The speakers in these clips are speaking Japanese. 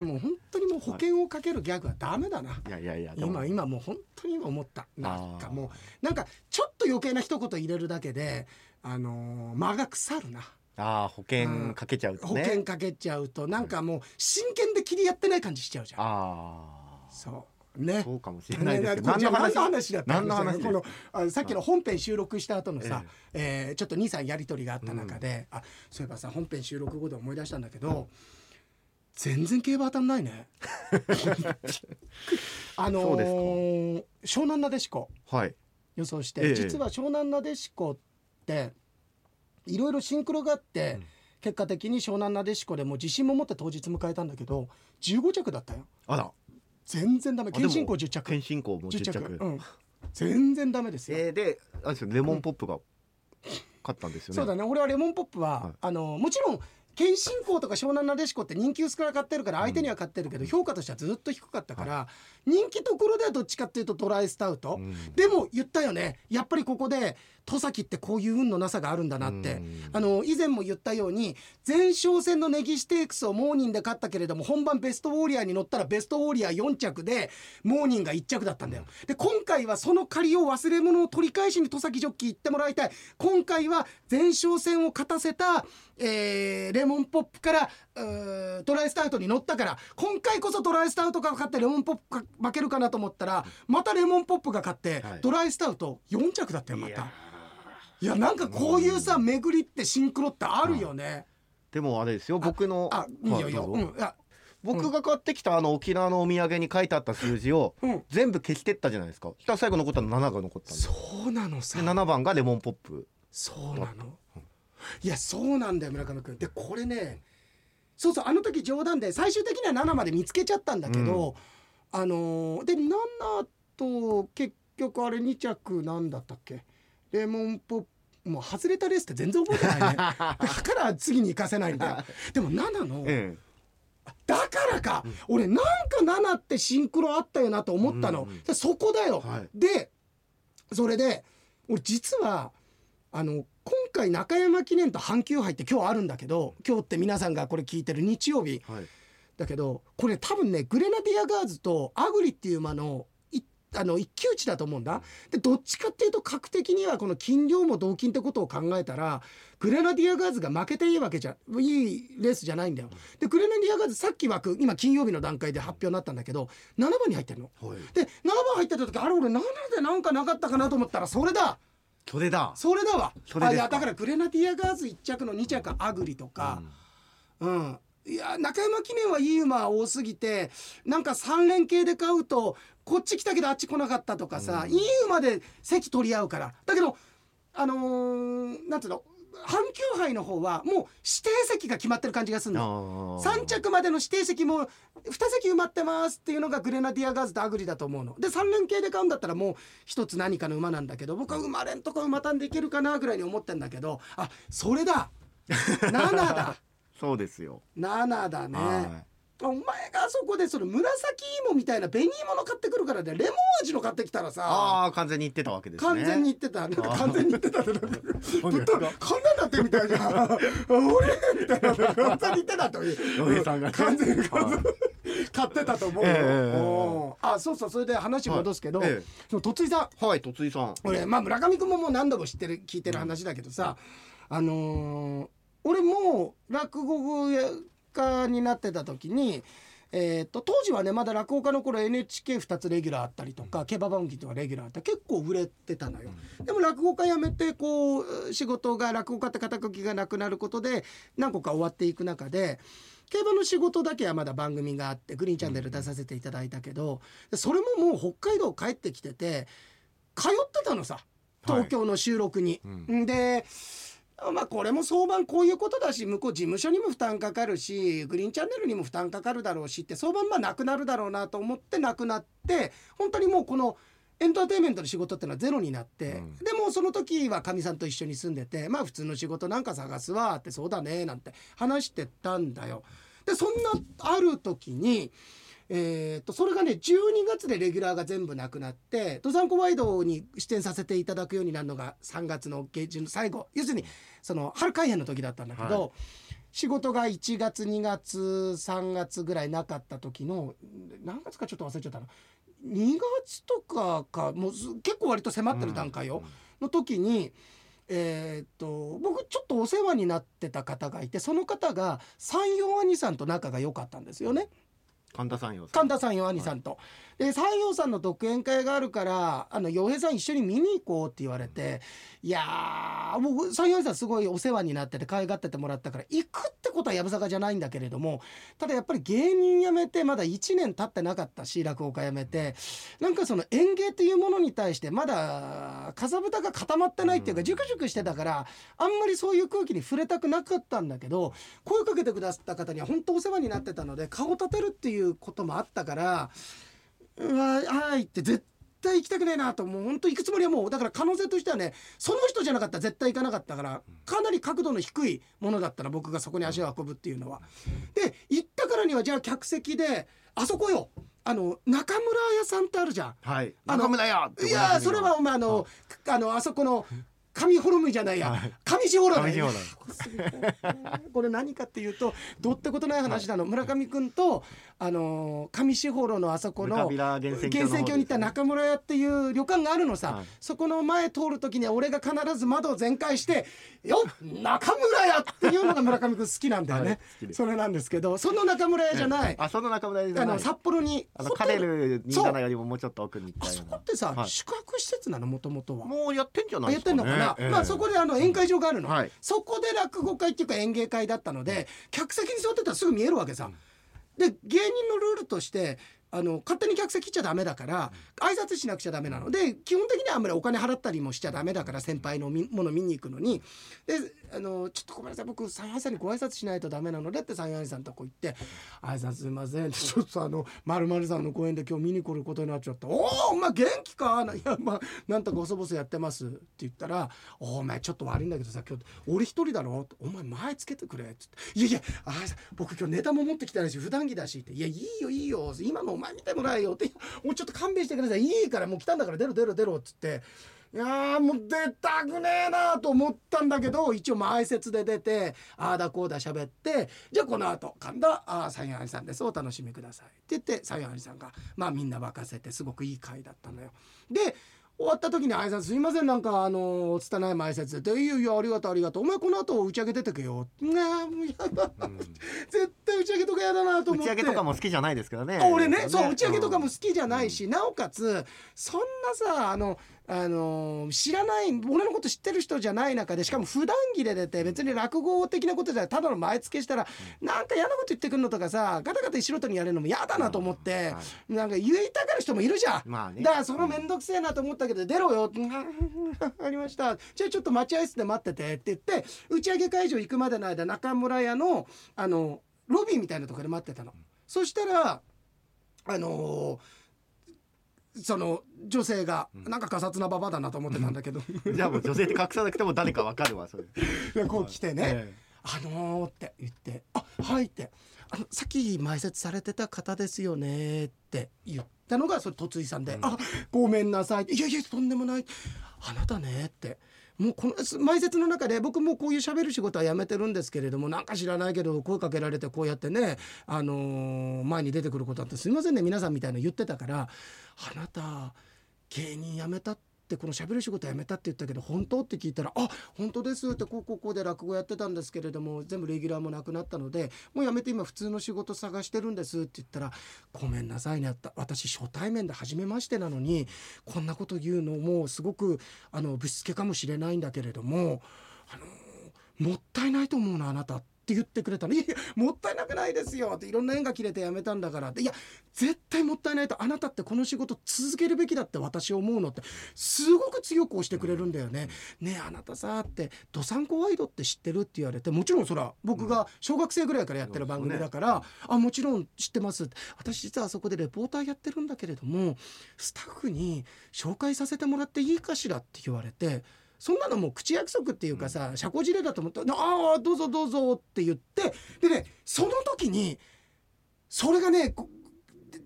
もう本当にもう保険をかけるギャグはダメだな、いやいやいや今今もう本当に今思った。なんかもうなんかちょっと余計な一言入れるだけであのー間が腐るな。ああ保険かけちゃうと保ね険かけちゃうとなんかもう真剣で切りやってない感じしちゃうじゃん。ああそう。ね。そうかもしれないですけど。ね何の話？だった何の話このあさっきの本編収録した後のさ、えーちょっと23やり取りがあった中で、あそういえばさ本編収録後で思い出したんだけど全然競馬当たんないね。あのー湘南なでしこ。はい。予想して、ええ。実は湘南なでしこっていろいろシンクロがあって、うん。結果的に湘南なでしこでもう自信も持って当日迎えたんだけど15着だったよ。あら。全然ダメ。謙信公10着。検診校も10 10着着。うん、全然ダメですよ、えーであれですよレモンポップが勝ったんですよね。そうだね。俺はレモンポップは、はい。あのもちろん謙信公とか湘南なでしこって人気薄から買ってるから相手には買ってるけど、評価としてはずっと低かったから、人気ところではどっちかっていうとドライスタウト、うん。でも言ったよね。やっぱりここで戸崎ってこういう運のなさがあるんだなって、うん。あの以前も言ったように前哨戦のネギステークスをモーニンで勝ったけれども本番ベストウォーリアーに乗ったらベストウォーリアー4着でモーニンが1着だったんだよ。で今回はその借りを忘れ物を取り返しに戸崎ジョッキー行ってもらいたい。今回は前哨戦を勝たせた、えーレモンポップからうードライスタウトに乗ったから今回こそドライスタウトが勝ってレモンポップが負けるかなと思ったらまたレモンポップが勝って、はい。ドライスタウト4着だったよまたいや。なんかこういうさ巡りってシンクロってあるよね。でもあれですよ僕のあいいよいいよ。うんいや僕が買ってきたあの沖縄のお土産に書いてあった数字をうん全部消してったじゃないですかそしたら最後残ったの7が残ったんでそうなのさで。7番がレモンポップそうなの。いやそうなんだよ村上君。でこれねそうそうあの時冗談で最終的には7まで見つけちゃったんだけど、あのーで7と結局あれ2着なんだったっけ？レモンポップもう外れたレースって全然覚えてないね。だから次に行かせないんだよ。でも7の、えだからか、俺なんか7ってシンクロあったよなと思ったの、うんうんでそこだよ、はい。でそれで俺実はあの今回中山記念と阪急杯って今日あるんだけど今日って皆さんがこれ聞いてる日曜日。えはい。だけどこれ多分ねグレナディアガーズとアグリっていう馬のいあの一騎打ちだと思うんだ。でどっちかっていうと格的にはこの金量も同金ってことを考えたらグレナディアガーズが負けていいわけじゃいいレースじゃないんだよ。でグレナディアガーズさっき枠今金曜日の段階で発表になったんだけど7番に入ってるの。はい。で7番入ってた時あれ俺7でなんかなかったかなと思ったらそれだ。それだ。それだわ。あいやだからグレナディアガーズ1着の2着アグリとか、うん、いや中山記念はいい馬多すぎてなんか3連系で買うとこっち来たけどあっち来なかったとかさ、うん。いい馬で席取り合うから。だけどあのーなんつうの阪急杯の方はもう指定席が決まってる感じがするあの。ー。3着までの指定席も2席埋まってますっていうのがグレナディアガーズとアグリだと思うの。で3連携で買うんだったらもう一つ何かの馬なんだけど僕は馬連とか馬単でいけるかなぐらいに思ってんだけどあそれだ。7だ。そうですよ。7だね。はお前があそこでその紫芋みたいな紅芋の買ってくるからでレモン味の買ってきたらさああ完全に言ってたわけですね。完全に言ってた。なんか完全に言ってた。ってなんかなんだってみたいじゃん俺みたいな。完全に言ってたという。さんがね。完全に完全に買ってたと思うよ、えー。あそうそうそれで話戻すけど、はい。ええ。そのとついさん。はいとついさん。俺まあ村上君ももう何度も知ってる聞いてる話だけどさ、あのー俺もう落語家になってた時に、えー、と当時はねまだ落語家の頃 NHK2 つレギュラーあったりとか競馬番組とかレギュラーあった結構売れてたのよ。でも落語家辞めてこう仕事が落語家って肩書きがなくなることで何個か終わっていく中で競馬の仕事だけはまだ番組があってグリーンチャンネル出させていただいたけどそれももう北海道帰ってきてて通ってたのさ東京の収録に。うん。でまあこれも相場こういうことだし向こう事務所にも負担かかるしグリーンチャンネルにも負担かかるだろうしって相場まあなくなるだろうなと思ってなくなって本当にもうこのエンターテインメントの仕事ってのはゼロになって、うんでもその時はかみさんと一緒に住んでてまあ普通の仕事なんか探すわってそうだねなんて話してたんだよ。でそんなある時にえー、とそれがね12月でレギュラーが全部なくなって登山コワイドに出演させていただくようになるのが3月の下旬の最後要するにその春開演の時だったんだけど、は仕事が1月2月3月ぐらいなかった時の何月かちょっと忘れちゃったな2月とかかもうす結構割と迫ってる段階よ、の時に。えーっと僕ちょっとお世話になってた方がいてその方が三陽兄さんと仲が良かったんですよね。神田さん。よ神田さんよ兄さんと。で三陽さんの独演会があるからあの洋平さん一緒に見に行こうって言われていやー僕三陽兄さんすごいお世話になってて可愛がっててもらったから行くってことはやぶさかじゃないんだけれどもただやっぱり芸人辞めてまだ1年経ってなかったし落語家辞めてなんかその演芸っていうものに対してまだかさぶたが固まってないっていうかうん。ジュクジュクしてたからあんまりそういう空気に触れたくなかったんだけど声かけてくださった方には本当お世話になってたので顔立てるっていうこともあったからうわはいって絶対行きたくねえなともう本当行くつもりはもうだから可能性としてはねその人じゃなかったら絶対行かなかったからかなり角度の低いものだったら僕がそこに足を運ぶっていうのは。で行ったからにはじゃあ客席であそこよあの中村屋さんってあるじゃん。はい。中村屋いやそれはお前あのあのあそこの上ホルムじゃないやはい。上士ホルムこれ何かっていうとどうってことない話なの、村上君とあの上士幌のあそこの源泉郷に行った中村屋っていう旅館があるのさ、はい。そこの前通る時には俺が必ず窓を全開して「よっ中村屋!」っていうのが村上君好きなんだよね、はいそれなんですけどその中村屋じゃない、あその中村屋じゃない。あの札幌にあのカレル27よりももうちょっと奥に行っあそこってさ、はい。宿泊施設なのもともとは。もうやってんじゃないやってんですかね。のかな、ええ。まあそこであの宴会場があるの、はい。そこで落語会っていうか演芸会だったので客席に座ってたらすぐ見えるわけさ、で芸人のルールとしてあの勝手に客席来ちゃダメだから挨拶しなくちゃダメなの。で基本的にはあんまりお金払ったりもしちゃダメだから先輩のみもの見に行くのに。であのちょっとごめんなさい。僕三橋さんにご挨拶しないとダメなのでって三橋さんのとこ行って「挨拶すいません」ちょっとあの〇〇さんの公演で今日見に来ることになっちゃった「おおお前元気か?」いやまあなんとか細々やってます」って言ったら「お前ちょっと悪いんだけどさ今日俺一人だろ?」お前前つけてくれ」っつって「いやいやあ僕今日ネタも持ってきてないし普段着だし」って「いやいいよいいよ今のお前見てもらえよ」って「もうちょっと勘弁してください。いいからもう来たんだから出ろ出ろ出ろ」っつって。いやーもう出たくねえなと思ったんだけど一応前説で出てああだこうだ喋ってじゃあこの後神田あ三谷さんです。お楽しみください。って言って三谷さんがまあみんな沸かせてすごくいい回だったのよ。で終わった時に挨拶すいませんなんかあの拙い前説で「いやいやありがとうありがとう。お前この後打ち上げ出てけよ」ねえもうやだ、絶対打ち上げとかやだなと思って。打ち上げとかも好きじゃないですけどね。あ俺ねそう打ち上げとかもん好きじゃないし、なおかつそんなさあのあの知らない俺のこと知ってる人じゃない中でしかも普段着で出て別に落語的なことじゃただの前付けしたら、なんか嫌なこと言ってくるのとかさガタガタ素人にやれるのも嫌だなと思って、はなんか言いたがる人もいるじゃん。まあね。だからその面倒くせえなと思ったけど出ろよ。って「ありました。じゃあちょっと待合室で待ってて」って言って打ち上げ会場行くまでの間中村屋のあのロビーみたいなところで待ってたの。そしたらあのーその女性がなんかガサツなババアだなと思ってたんだけど。じゃあもう女性って隠さなくても誰かわかるわそれ。でこう来てねえ「あのー」って言って「あはい」って「あのさっき前説されてた方ですよね」って言ったのがそれとついさんで「あごめんなさい」いやいやとんでもない」「あなたね」って。もうこの前説の中で僕もこういうしゃべる仕事はやめてるんですけれどもなんか知らないけど声かけられてこうやってね、あの前に出てくることあってすいませんね皆さんみたいな言ってたから「あなた芸人辞めたってこの喋る仕事辞めたって言ったけど本当？って聞いたら「あ本当です」ってこうこうこうで落語やってたんですけれども全部レギュラーもなくなったのでもう辞めて今普通の仕事探してるんですって言ったら「ごめんなさいねった私初対面で初めましてなのにこんなこと言うのもすごくあのぶしつけかもしれないんだけれどもあのもったいないと思うなあなた」って。言ってくれたの「いやいやもったいなくないですよ」っていろんな縁が切れて辞めたんだからって「いや絶対もったいないとあなたってこの仕事続けるべきだって私思うの」ってすごく強く押してくれるんだよね。ねえあなたさって「どさんこワイドって知ってる?」って言われてもちろんそら僕が小学生ぐらいからやってる番組だから「あもちろん知ってます」私実はあそこでレポーターやってるんだけれどもスタッフに紹介させてもらっていいかしらって言われて。そんなのもう口約束っていうかさ、社交辞令だと思った。ら「ああどうぞどうぞ」って言ってでねその時にそれがねこ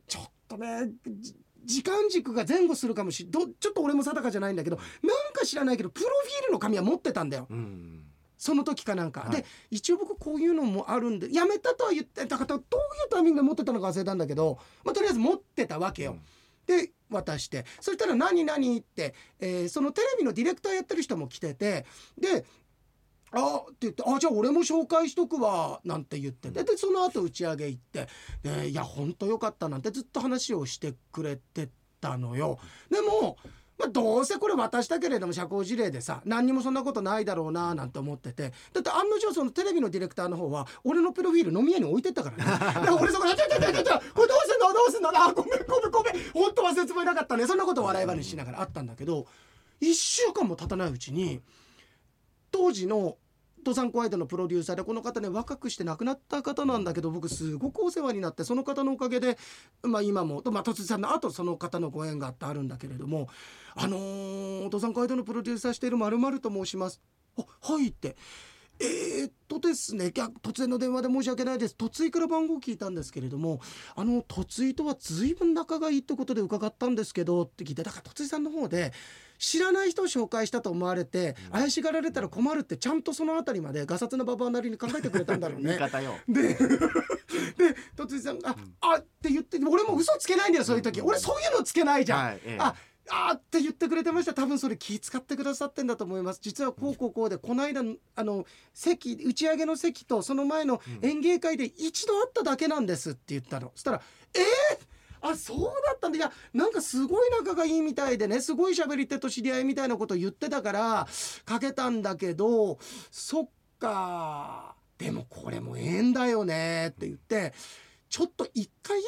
ちょっとねじ時間軸が前後するかもしどちょっと俺も定かじゃないんだけどなんか知らないけどプロフィールの紙は持ってたんだよ。うん。その時かなんか、はい。で一応僕こういうのもあるんでやめたとは言ってだからどういうタイミングで持ってたのか忘れたんだけど、まあ、とりあえず持ってたわけよ。で渡してそしたら「何何?」って、えーそのテレビのディレクターやってる人も来ててで「あって言って「あじゃあ俺も紹介しとくわ」なんて言っててでその後打ち上げ行って「でいやほんとよかった」なんてずっと話をしてくれてたのよ。でもまあ、どうせこれ渡したけれども社交辞令でさ何にもそんなことないだろうななんて思っててだって案の定そのテレビのディレクターの方は俺のプロフィール飲み屋に置いてったからね だから俺そこで「ちょちょちょちょこれどうのどうすんの？あごめんごめんごめん。ほんと忘れつもりなかったね」そんなこと笑い話しながらあったんだけど1週間も経たないうちに当時の登山コアイドのプロデューサーでこの方ね若くして亡くなった方なんだけど僕すごくお世話になってその方のおかげで、まあ、今も、まあ、突さんの後その方のご縁があってあるんだけれども「あのー、登山コアイドのプロデューサーしているまると申します」あ「はい」って。えー、っとですね突然の電話で申し訳ないです。突井から番号聞いたんですけれどもあの突井とは随分仲がいいってことで伺ったんですけどって聞いてだから突井さんの方で知らない人を紹介したと思われて怪しがられたら困るってちゃんとそのあたりまでガサツなババアなりに考えてくれたんだろうね。で で突井さんが「ああって言って俺も嘘つけないんだよそういう時。俺そういうのつけないじゃん。はいええああーって言ってくれてました。多分それ気使ってくださってんだと思います。実はこうこうこうでこの間あの席打ち上げの席とその前の演芸会で一度会っただけなんですって言ったの。そしたら「えー？あそうだったんだ。いやなんかすごい仲がいいみたいでね。すごい喋り手と知り合いみたいなこと言ってたからかけたんだけどそっか。でもこれも縁だよねって言ってちょっと一回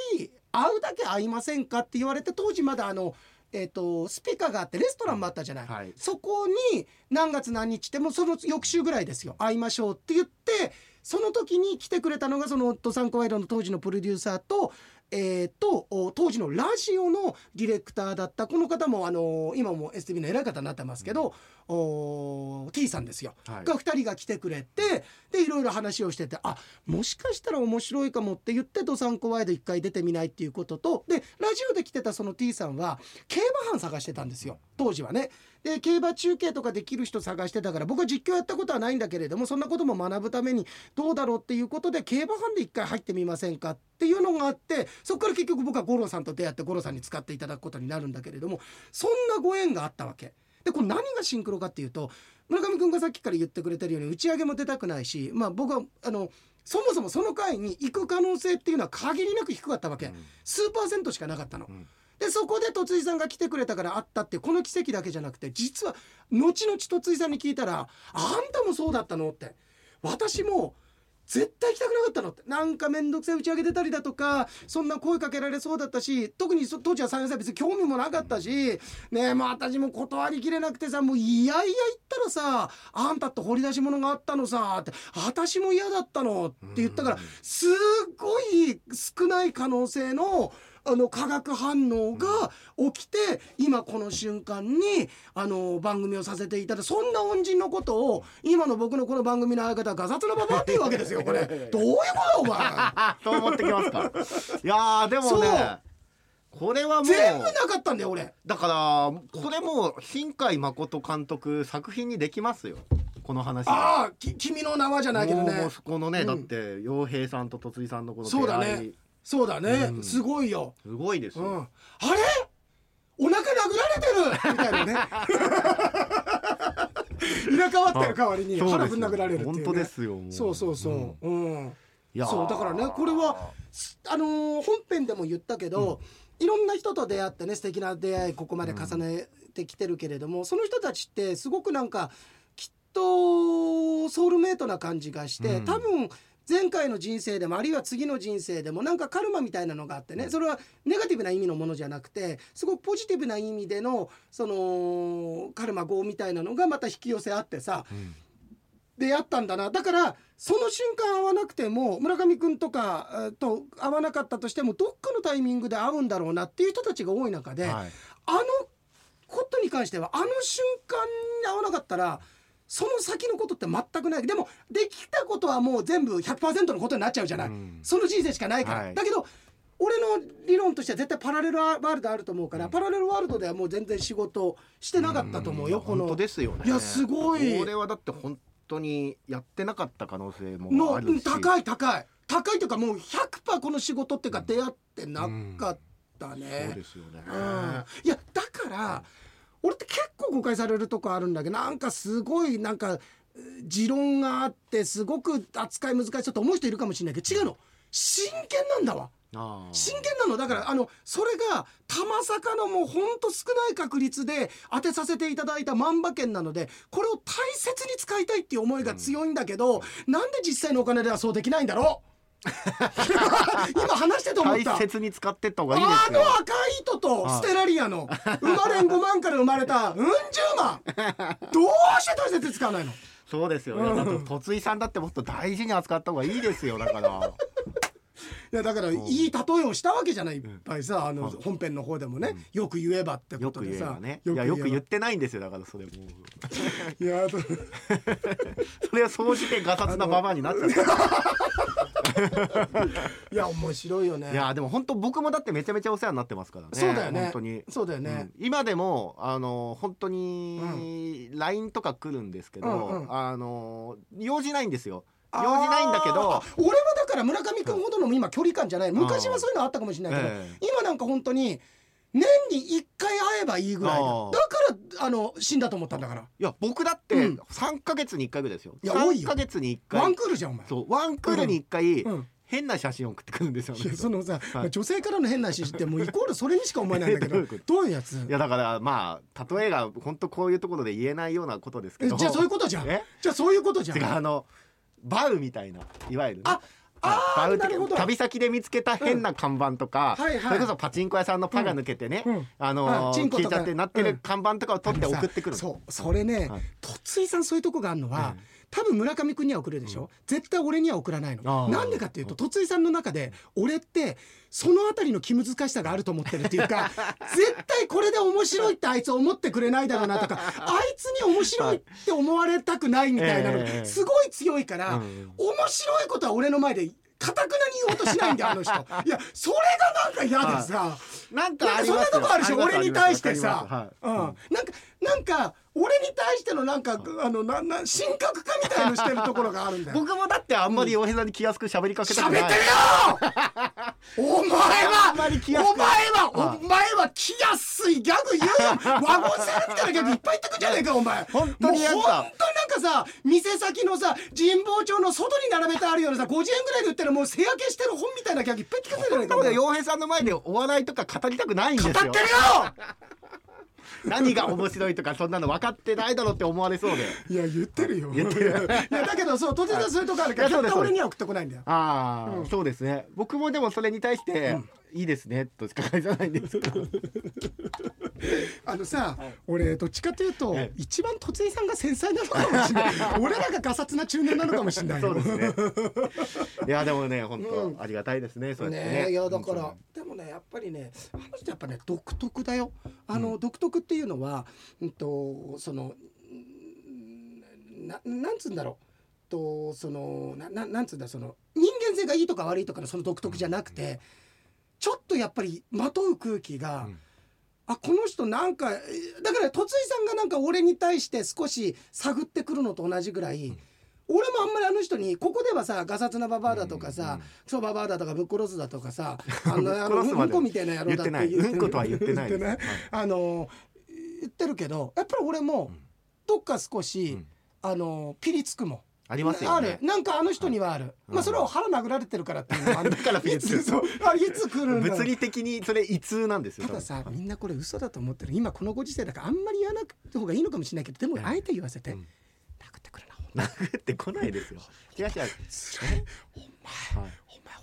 会うだけ会いませんかって言われて当時まだあのえー、とスピカがあってレストランもあったじゃない、はい。そこに何月何日でもその翌週ぐらいですよ。会いましょうって言ってその時に来てくれたのがその登山コワイドの当時のプロデューサーと,、えー、とお当時のラジオのディレクターだったこの方もあの今も STV の偉い方になってますけど、お T さんですよ、はいが2人が来てくれてでいろいろ話をしててあもしかしたら面白いかもって言って登山コワイド1回出てみないっていうこととでラジオで来てたその T さんは競馬班探してたんですよ当時はね。で競馬中継とかできる人探してたから僕は実況やったことはないんだけれどもそんなことも学ぶためにどうだろうっていうことで競馬班で一回入ってみませんかっていうのがあってそこから結局僕は五郎さんと出会って五郎さんに使っていただくことになるんだけれどもそんなご縁があったわけ。でこれ何がシンクロかっていうと村上君がさっきから言ってくれてるように打ち上げも出たくないしまあ僕はあのそもそもその回に行く可能性っていうのは限りなく低かったわけ、うん数パーセントしかなかったの。んでそこで戸井さんが来てくれたから会ったってこの奇跡だけじゃなくて実は後々戸井さんに聞いたら「あんたもそうだったの?」って私も絶対行きたくなかったのって。なんか面倒くさい打ち上げ出たりだとかそんな声かけられそうだったし特にそ当時は三遊亭別に興味もなかったしねえもう私も断りきれなくてさもういやいや言ったらさあんたって掘り出し物があったのさって私も嫌だったのって言ったからすっごい少ない可能性のあの化学反応が起きて今この瞬間にあの番組をさせていただそんな恩人のことを今の僕のこの番組の相方ガサツなババアっていうわけですよこれ。どういうことお前。と思ってきますかいやーでもねこれはもう全部なかったんだよ俺。だからこれもう新海誠監督作品にできますよ。この話。ああき君の名はじゃないけどもうもねうそこのね、うん。だって洋平さんと戸井さんのこのそうだ出会いねそうだね、うん。すごいよ、すごいですよ、うん、あれ？お腹殴られてる？みたいなね。入れ替わってる代わりにそうですよ腹ぶん殴られるっていう、ね、本当ですよそうそうそう、うん。いやー。そうだからねこれはあのー本編でも言ったけど、いろんな人と出会ってね素敵な出会いここまで重ねてきてるけれども、その人たちってすごくなんかきっとソウルメイトな感じがして、うん。多分前回の人生でもあるいは次の人生でもなんかカルマみたいなのがあってねそれはネガティブな意味のものじゃなくてすごくポジティブな意味でのそのカルマ業みたいなのがまた引き寄せあってさ、うん。出会ったんだな。だからその瞬間会わなくても村上君とかえーと会わなかったとしてもどっかのタイミングで会うんだろうなっていう人たちが多い中で、はい。あのことに関してはあの瞬間に会わなかったらその先のことって全くない。でもできたことはもう全部100%のことになっちゃうじゃない、うん。その人生しかないから、はい。だけど俺の理論としては絶対パラレルワールドあると思うから、パラレルワールドではもう全然仕事してなかったと思うよ、この。本当ですよね。いやすごい。これはだって本当にやってなかった可能性ものあるし。高い高い。高いというかもう100%この仕事っていうか出会ってなかったそうねで。すよね、うん。いやだから俺って結構誤解されるとこあるんだけどなんかすごいなんかえー持論があってすごく扱い難しいと思う人いるかもしれないけど違うの。真剣なんだわ。真剣なの。だからあのそれが玉坂のもうほんと少ない確率で当てさせていただいた万馬券なのでこれを大切に使いたいっていう思いが強いんだけど、なんで実際のお金ではそうできないんだろう？今話してて思った。大切に使ってった方がいいですよ。あの赤い糸とステラリアの生まれん5万から生まれたうん十万。どうして大切に使わないの？そうですよ、うんだって突井さんだってもっと大事に扱った方がいいですよだからいやだからいい例えをしたわけじゃないいっぱいさあのはい本編の方でもね。よく言えばってこよくとでさ。言えばね。よく言っえてないんですよだからそれもば いやだ それは総じてガサツなババアになっちゃった。いや面白いよね。いやでも本当僕もだってめちゃめちゃお世話になってますからね。そうだよね。本当に。そうだよね、うん。今でもあの本当に LINE とか来るんですけど、うんうん。あの用事ないんですよ用事ないんだけど。俺はだから村上君ほどの今距離感じゃない。昔はそういうのあったかもしれないけど、え今なんか本当に年に1回会えばいいぐらいだからあの死んだと思ったんだから。いや僕だってうん。3ヶ月に1回ぐらいですよ。いや多い3よヶ月に1ワン回クールじゃんお前。そうワンクールに1回、うん。変な写真送ってくるんですよ。ねそのさ、はい。女性からの変な話ってもうイコールそれにしか思えないんだけど。どういうやついやだからまあ例えが本当こういうところで言えないようなことですけど。えじゃあそういうことじゃん。え？じゃあそういうことじゃん。あのバウみたいないわゆるね。ああ旅先で見つけた変な看板とか、うんはいはい。それこそパチンコ屋さんのパが抜けてね、うん。うん。あのー聞いちゃってなってる看板とかを取って送ってくるの。そうそれね、はい。とついさんそういうとこがあるのは、え多分村上君には送るでしょ、絶対俺には送らないあのー。なんでかっていうととついさんの中で俺ってそのあたりの気難しさがあると思ってるっていうか 絶対これで面白いってあいつ思ってくれないだろうなとか あいつに面白いって思われたくないみたいなのええ。すごい強いから、うん面白いことは俺の前でかたくなに言おうとしないんだよあの人。いやそれがなんか嫌でさ、なんなんかそんなとこあるでしょ？俺に対してさ、うん、はなんかなんか俺に対してのなんかあのなな神格化みたいのしてるところがあるんだよ。僕もだってあんまり洋平さん。に気安く喋りかけた喋ってるくないよ。お前はお前はお前は気安いギャグ言うよ。ワゴンセールみたいなギャグいっぱい言ってくんじゃねえかお前。本当にやっぱもう本当になんかさ店先のさ神保町の外に並べてあるようなさ50円ぐらいで売ってるもう背焼けしてる本みたいなギャグいっぱい言ってくんじゃねえか洋平さんの前。でお笑いとか語りたくないんですよ語ってるよ 何が面白いとかそんなの分かってないだろって思われそうで。いや言ってるよ。言ってる。いやだけどそう突然そういうとこあるから絶対俺には送ってこないんだよ。ああ、うん。そうですね。僕もでもそれに対して、いいですねとしか返さないんです あのさ、俺どっちかというと、ええ。一番突井さんが繊細なのかもしれない。俺らがガサツな中年なのかもしれないよ。そうですね。いやでもね本当、うん。ありがたいですねそうやってね。ねいやだから本でもねやっぱりねあの人やっぱね独特だよ。あの、独特っていうのはうんとそのんななんつうんだろう。とそのなななんつうんだその人間性がいいとか悪いとかのその独特じゃなくて、ちょっとやっぱりまとう空気が、うんあこの人なんかえだから突井さんがなんか俺に対して少し探ってくるのと同じぐらい、俺もあんまりあの人にここではさガサツなババアだとかさ、クソババアだとかぶっ殺すだとかさ あのあのうんこみたいな野郎だって言ってない。うんことは言ってないです。言ってあの言ってるけどやっぱり俺もうん。どっか少し、うん。あのピリつくもん。ありますよねある。なんかあの人にはある、うんまあそれを腹殴られてるからっていうのもある。だからピリつくいつそうあいつ来るんだろう。物理的にそれ異通なんですよたださみんなこれ嘘だと思ってる。今このご時世だからあんまり言わなくて方がいい。のかもしれない。けどでもうんあえて言わせて、うん。殴ってくるな殴ってこないですよ。違う違う。お前はい。お前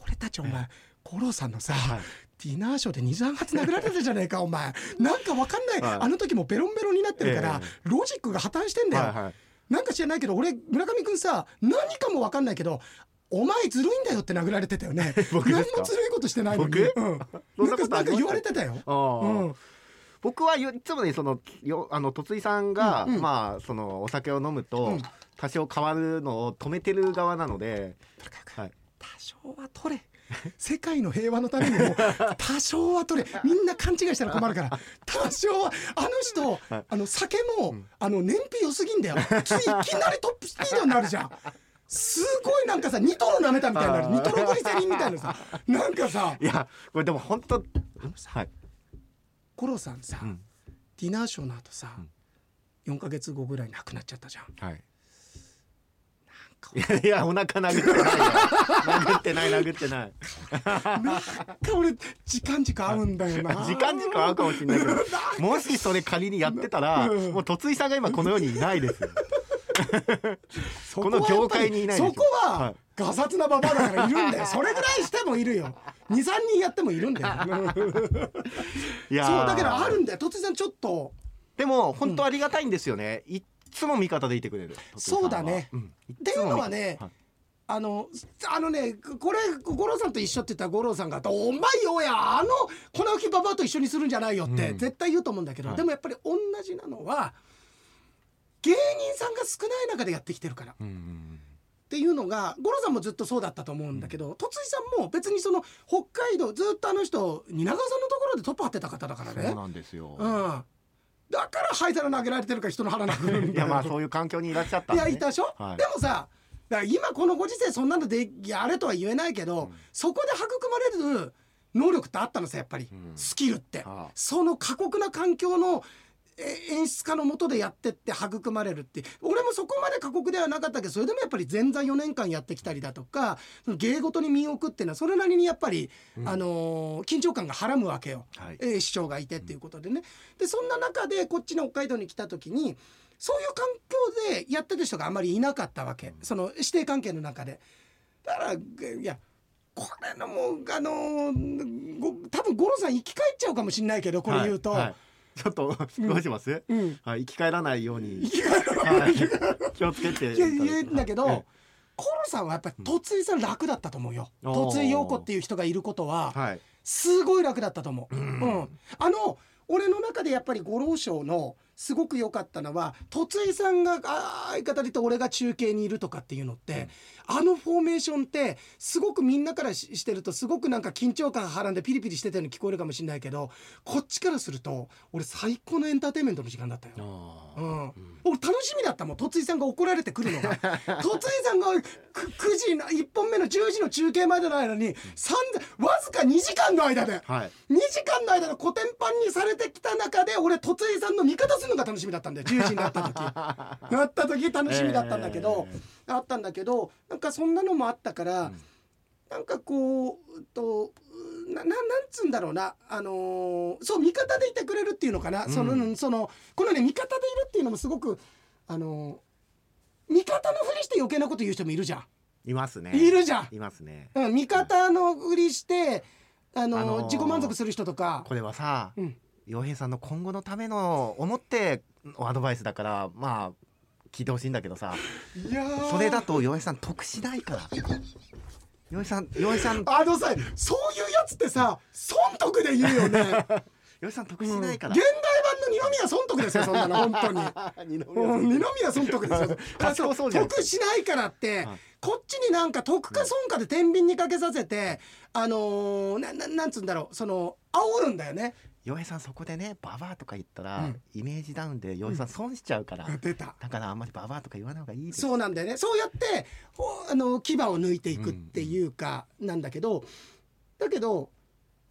俺たちお前五郎さんのさ、はい。ディナーショーで23発殴られたじゃねえかお前。なんかわかんない、はい。あの時もベロンベロンになってるから、え。ロジックが破綻してんだよ、はいはいなんか知らないけど俺村上くんさ何かもわかんないけどお前ずるいんだよって殴られてたよね。何もずるいことしてないのに。僕？うん、なんかなんか言われてたよ。うん。僕はよいつもねそのよあの筒井さんが、うんうん。まあそのお酒を飲むと、うん。多少変わるのを止めてる側なので、はい、多少は取れ世界の平和のためにも多少は取れみんな勘違いしたら困るから。多少はあの人、はい。あの酒も、あの燃費良すぎんだよ。ついいきなりトップスピードになるじゃん。すごいなんかさニトロ舐めたみたいになニトログリセリンみたいなさ。なんかさ。いやこれでも本当はい、コロさんさ、うん。ディナーショーの後さ、4ヶ月後ぐらいに亡くなっちゃったじゃん。はいいやいやお腹殴ってないよ。殴ってない殴ってない。なんか俺時間軸合うんだよな。時間時間合うかもしれないけど もしそれ仮にやってたらうん。もう筒井さんが今この世にいないですよ。そこの業界にいないでしょそこははいガサツなババアだからいるんだよ。それぐらいしてもいるよ。23人やってもいるんだよ。いやー。そうだけどあるんだよ。突然ちょっと。でも本当ありがたいんですよね、いっつも味方でいてくれる。そうだね。んいっていうのはねはい。あのあのねこれ五郎さんと一緒って言ったら五郎さんが「お前よやあの粉吹きババアと一緒にするんじゃないよ」ってうん。絶対言うと思うんだけど、はい。でもやっぱり同じなのは芸人さんが少ない中でやってきてるから。うんうんっていうのが五郎さんもずっとそうだったと思うんだけど筒井さんも別にその北海道ずっとあの人蜷川さんのところでトップ張ってた方だからね。そうなんですよ、うんだから灰皿投げられてるから人の腹殴るんだよいやまあそういう環境にいらっしゃったんいやいたでしょ、はい。でもさだから今このご時世そんなのでやれとは言えないけど、うん。そこで育まれる能力ってあったのさやっぱり、うん。スキルって、ああ。その過酷な環境のえ演出家のもとでやってって育まれるって俺もそこまで過酷ではなかったけどそれでもやっぱり前座4年間やってきたりだとか芸事に身を置くっていうのはそれなりにやっぱり、うん。あのー緊張感がはらむわけよ。はい。えー師匠がいてっていうことでね。でそんな中でこっちの北海道に来た時にそういう環境でやってた人があまりいなかったわけ。その師弟関係の中で。だからいやこれのもうあのーご多分五郎さん生き返っちゃうかもしれないけどこれ言うと、はいはいちょっとどうします、うん。はい、生き返らないように。生き返るはい、気をつけて。言うんだけど、えコロさんはやっぱり突井さん楽だったと思うよ。突井陽子っていう人がいることはえはい。すごい楽だったと思う。ううんん、あの俺の中でやっぱり五郎賞のすごく良かったのは突井さんが相方で言って俺が中継にいるとかっていうのって、あのフォーメーションってすごくみんなからししてるとすごくなんか緊張感はらんでピリピリしてたように聞こえるかもしれないけどこっちからすると俺最高のエンターテインメントの時間だったよ。あー。うん、俺楽しみだったもん突井さんが怒られてくるのが。突井さんがく9時の1本目の10時の中継までの間に3わずか2時間の間ではい。2時間の間のコテンパンにされてきた中で俺突井さんの味方するのが楽しみだったんだよ。10時になった時。なった時楽しみだったんだけど、あったんだけどなんかそんなのもあったから、うん。なんかこううとなななんつうんだろうな。あのーそう味方でいてくれるっていうのかな、うん。そのそのこのね味方でいるっていうのもすごくあのー味方のふりして余計なこと言う人もいるじゃん、いますね。いるじゃん、いますね。うん、味方のふりしてあのーあのー自己満足する人とか。これはさうん洋平さんの今後のための思ってアドバイスだからまあ聞いてほしいんだけどさ。いやー。それだと洋平さん得しないから。洋平さん洋平さんあのさそういうやつってさ損得で言うよね。洋平さん得しないから。現代版の二宮損得ですよそんなの本当に。二宮損得。ですよ。得しないからって、はいこっちになんか得か損かで天秤にかけさせて、あのーなななんつうんだろうその煽るんだよね洋平さんそこでねババアとか言ったら、うん。イメージダウンで洋平さん損しちゃうから、出た。だからあんまりババアとか言わない方がいいそうなんだよね。そうやってほあの牙を抜いていくっていうかなんだけどだけど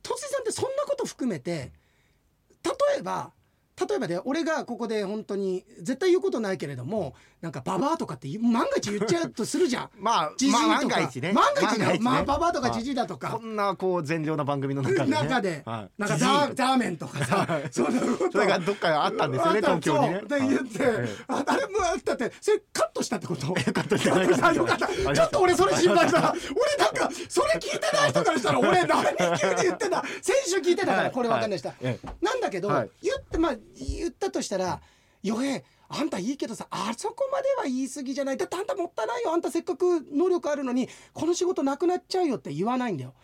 とついさんってそんなこと含めて例えば例えばで俺がここで本当に絶対言うことないけれどもなんかババアとかって万が一言っちゃうとするじゃん。まあジジイとか、まあ万が一ね。万が一だよ、万まあ、ねババアとかジジイだとこか。んなこう善良な番組の中で、ね、中で、はい。なんかザーメンとかさ、そんなこと。それがどっかにあったんですよね東京にね。で言って、はいああれもあったってそれカットしたってこと？よかったじゃないかあよかった。ちょっと俺それ心配した。俺なんかそれ聞いてない人からしたら俺何急に言ってんだ先週聞いてたからこれわかんない人、はい。え。なんだけど、はい。言ってまあ言ったとしたら「よへあんたいいけどさあそこまでは言い過ぎじゃない。だってあんたもったいないよ。あんたせっかく能力あるのにこの仕事なくなっちゃうよ」って言わないんだよ。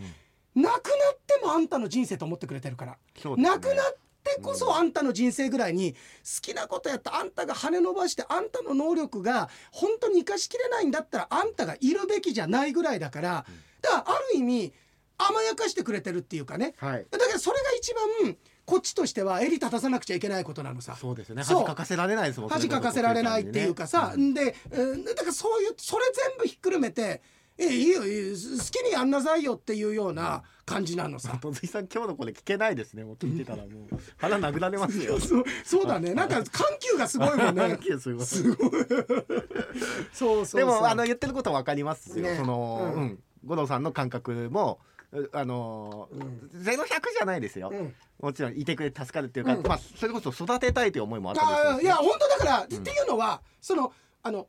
なくなってもあんたの人生と思ってくれてるから。ね。なくなってこそあんたの人生ぐらいに好きなことやったあんたが羽伸ばしてあんたの能力が本当に生かしきれないんだったらあんたがいるべきじゃないぐらいだからだからある意味甘やかしてくれてるっていうかね。はい。だからそれが一番こっちとしては襟立たさなくちゃいけないことなのさ。そうですね。恥かかせられないですもん恥かかせられないっていうかさ、うんで、うんだからそういうそれ全部ひっくるめて「えいいよいいよ好きにやんなさいよ」っていうような感じなのさ。戸井さん今日のこれ聞けないですねもう聞いてたらもう。腹殴られますよ。そうそう。だね。なんか緩急がすごいもんね。い やすごい。すごい。そうそうそう。でもあの言ってることは分かりますよ、ね。その、ううん。ん五郎さんの感覚もうあのうん。ゼロ百じゃないですよ、うん。もちろんいてくれて助かるっていうか、うん。まあそれこそ育てたいという思いもあったんで。すあいや本当だから、ん。っていうのはそのあの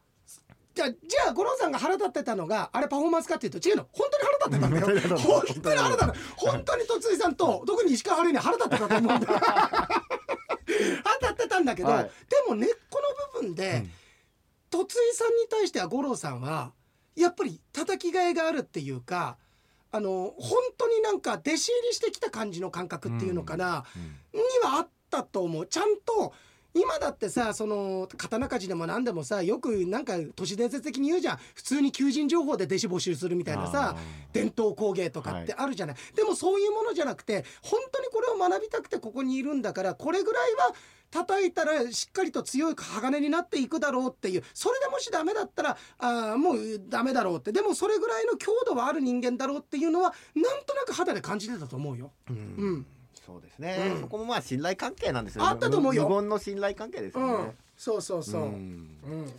じゃあじゃあ五郎さんが腹立ってたのがあれパフォーマンスかっていうと違うの。本当に腹立ってたんだよ。本当に腹立本ってた。本当にとついさんと 特に石川春に腹立ってたと思うんだよ。腹立ってたんだけど、はい。でも根っこの部分で、とついさんに対しては五郎さんはやっぱり叩きがいがあるっていうかあの本当になんか弟子入りしてきた感じの感覚っていうのかな、にはあったと思う。ちゃんと今だってさその刀鍛冶でも何でもさよくなんか都市伝説的に言うじゃん。普通に求人情報で弟子募集するみたいなさ伝統工芸とかってあるじゃない、でもそういうものじゃなくて本当にこれを学びたくてここにいるんだからこれぐらいは叩いたらしっかりと強い鋼になっていくだろうっていうそれでもしダメだったらあーもうダメだろうって。でもそれぐらいの強度はある人間だろうっていうのはなんとなく肌で感じてたと思うよ。うん。うんそうですね、うん。そこもまあ信頼関係なんですよ。あったと思うよ。無無言の信頼関係ですようん。ね、、そうそうそう。ん。うん。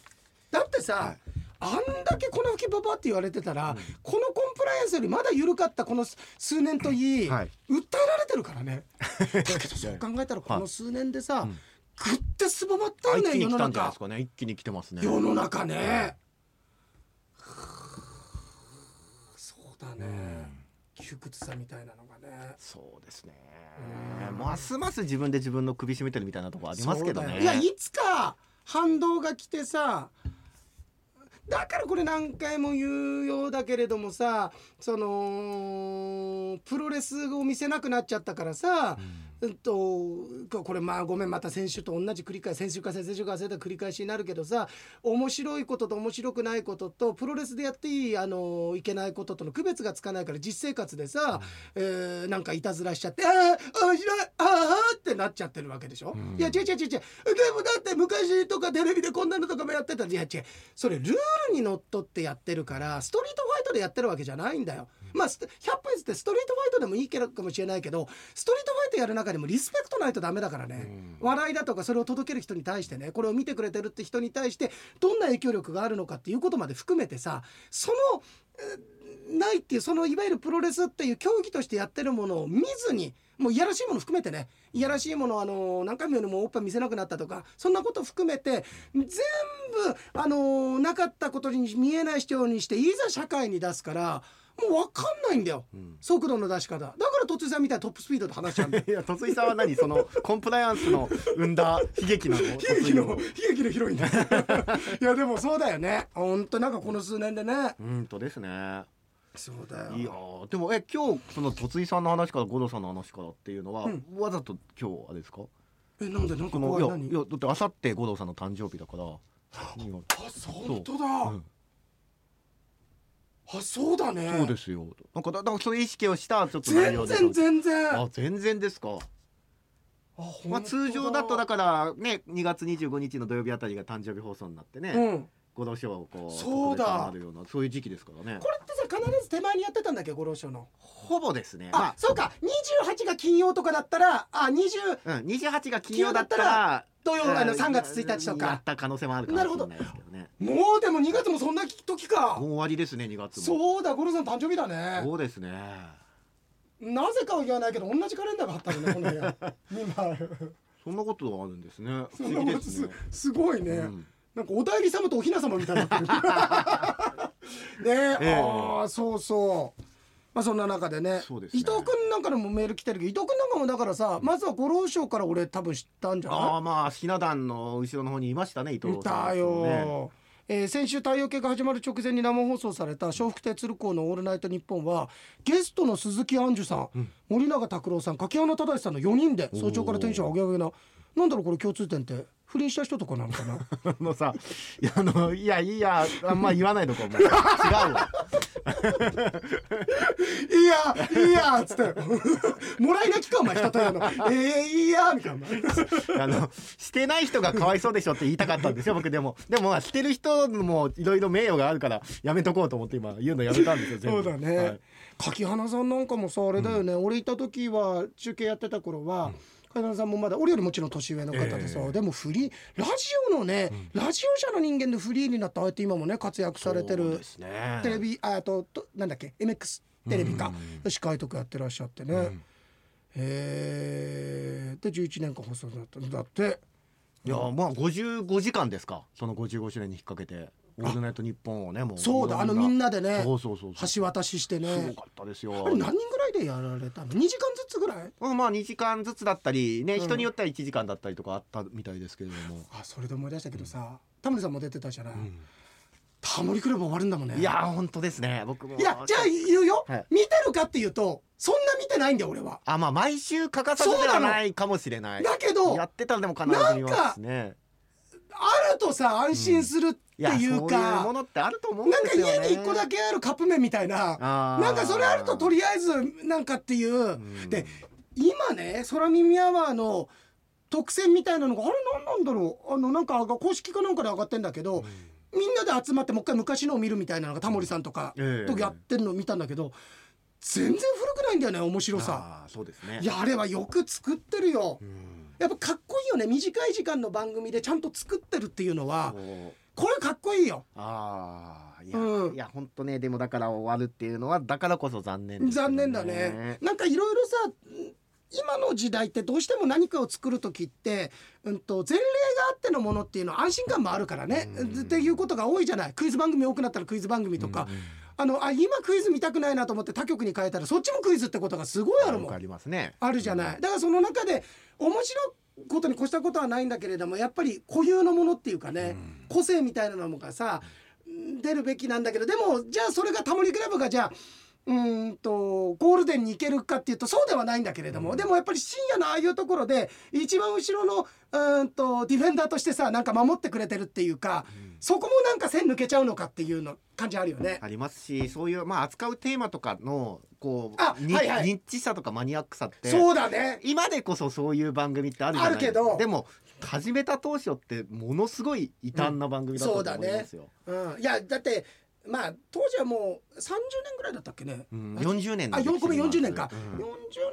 だってさ、はい。あんだけ粉吹きババって言われてたら、このコンプライアンスよりまだ緩かったこの数年といい、はい。訴えられてるからね。だけどそう考えたらこの数年でさ、うん。ぐってすぼまったあよね世の一気に来たんじゃない中ですかね。一気に来てますね。世の中ね、そうだね、窮屈さみたいなのがね。そうですね。うんますます自分で自分の首絞めてるみたいなところありますけどね。いやいつか反動が来てさだからこれ何回も言うようだけれどもさそのプロレスを見せなくなっちゃったからさ、うんとこれまあごめんまた先週と同じ繰り返し先週か先々週か忘れた繰り返しになるけどさ面白いことと面白くないこととプロレスでやっていいあのいけないこととの区別がつかないから実生活でさ、えーなんかいたずらしちゃって「ああ面白いああ」ってなっちゃってるわけでしょ？うん。いや違う違う違う違う。でもだって昔とかテレビでこんなのとかもやってた。いや違う。それルールにのっとってやってるからストリートファイトでやってるわけじゃないんだよ。まあ、スト100歩譲ってストリートファイトでもいいけどかもしれないけどストリートファイトやる中でもリスペクトないとダメだからね、笑いだとかそれを届ける人に対してねこれを見てくれてるって人に対してどんな影響力があるのかっていうことまで含めてさそのえーないっていうそのいわゆるプロレスっていう競技としてやってるものを見ずにもういやらしいもの含めてねいやらしいものをあの何回もよりもおっぱい見せなくなったとかそんなこと含めて全部あのなかったことに見えない人にしていざ社会に出すからもう分かんないんだよ、ん。速度の出し方。だから突さんみたいなトップスピードで話しちゃうんだよ。いや戸井さんは何そのコンプライアンスの生んだ悲劇なの 悲劇の悲劇のヒロイン。だ いやでもそうだよね。本当なんかこの数年でね。うんとですね。そうだよ。いやーでもえ今日その戸井さんの話から五郎さんの話からっていうのは、うん。わざと今日あれですか？えなんでなんか怖い何いやいやだってあさって五郎さんの誕生日だから。あ本当だ、うんあそうだね。そうですよ。なんかだだからそういう意識をしたちょっと内全容で。然全然。あ全然ですか、あまあ、通常だとだからね2月25日の土曜日あたりが誕生日放送になってね、うん五郎賞をこうそうだ。特別になるようなそういう時期ですからね。これってさ必ず手前にやってたんだっけ五郎賞の。ほぼですね。あ、まそうか。28が金曜とかだったらあ20あ、うん、28が金曜だったら土曜あのうん3月1日とやかった可能性もあるかもしれないですけどね。もうでも2月もそんな時か。もう終わりですね2月も。そうだ五郎さん誕生日だね。そうですね。なぜかは言わないけど同じカレンダーが貼ったのねこの部屋。今そんなことがあるんですね。不思議ですね。すごいね、うんなんかお代理様とお雛様みたいになってる。ねえ。えああそうそう。まあそんな中でね。ね。伊藤君なんかでもメール来てるけど伊藤君なんかもだからさまずは五郎賞から俺多分知ったんじゃない？ああまあひな壇の後ろの方にいましたね伊藤いさん。たよ、ね。えー先週太陽系が始まる直前に生放送された笑福亭鶴光の「オールナイトニッポン」はゲストの鈴木杏樹さん、森永卓郎さん柿原忠さんの4人で早朝からテンション上げ上げな。なんだろうこれ共通点って不倫した人とかなのかな？あのさいやあのいやいいやあんま言わないとこもう違うわ。いいやいいやっつって。もらい泣きかお前人とやの。ええいいやみたいな。あのしてない人がかわいそうでしょって言いたかったんですよ僕でも。でもまあしてる人もいろいろ名誉があるからやめとこうと思って今言うのやめたんですよ全部。そうだね、はい。柿花さんなんかもさあれだよね、俺いた時は中継やってた頃は、さんもまだ俺よりもちろん年上の方でさ、ええ。でもフリーラジオのね、ラジオ社の人間でフリーになってああやって今もね活躍されてそうるですね。テレビああととなんだっけ MX テレビか、司会とかやってらっしゃってね、ん。へえで11年間放送だったんだって。いやまあ55時間ですか。その55周年に引っ掛けて「オールナイトニッポン」をねもうそうだあのみんなでねそうそうそう橋渡ししてすねごかったですよ。あれ何人ぐらいでやられたの？2時間ずつぐらい？うんまあ2時間ずつだったりね、うん。人によっては1時間だったりとかあったみたいですけれども、あそれで思い出したけどさ、タモリさんも出てたじゃない、うん。タモリクラブ終わるんだもんね。いやー本当ですね。僕もいやじゃあ言うよ、はい。見てるかっていうとそんな見てないんだよ俺は。あまあ毎週欠かさずではないかもしれない。だけどやってたらでも必ず見ますねあるとさ安心するっていうそういうか、ものってあると思うなんか家に1個だけあるカップ麺みたいななんかそれあるととりあえずなんかっていう、ん。で今ね空耳アワーの特選みたいなのがあれ何なんだろう。あのなんか公式かなんかで上がってんだけど、みんなで集まってもう一回昔のを見るみたいなのがタモリさんとかええとやってるのを見たんだけど全然古くないんだよね面白さ。そうですね。いやあれはよく作ってるよ。うんやっぱかっこいいよね。短い時間の番組でちゃんと作ってるっていうのはこれかっこいいよ。ああいや、うん。いや本当ねでもだから終わるっていうのはだからこそ残念ですよ残念だね。なんかいろいろさ今の時代ってどうしても何かを作る時って、うん、と前例があってのものっていうのは安心感もあるからね、うん。っていうことが多いじゃない。クイズ番組多くなったらクイズ番組とか、あのあ今クイズ見たくないなと思って他局に変えたらそっちもクイズってことがすごいあるもん。ありますね。あるじゃない。だからその中で面白いことに越したことはないんだけれどもやっぱり固有のものっていうかね、個性みたいなのがさ出るべきなんだけどでもじゃあそれがタモリクラブがじゃあうーんとゴールデンに行けるかっていうとそうではないんだけれども、でもやっぱり深夜のああいうところで一番後ろのうーんとディフェンダーとしてさなんか守ってくれてるっていうか、そこもなんか線抜けちゃうのかっていうの感じあるよね。ありますしそういうまあ扱うテーマとかのこうにあはいはい。ニッチさとかマニアックさってそうだね。今でこそそういう番組ってあるじゃないですか。あるけど。でも始めた当初ってものすごい異端な番組だったと思いますよ、うん、いやだってまあ当時はもう30年ぐらいだったっけね、うん40年のあ歴史4個目もある40年か、うん。40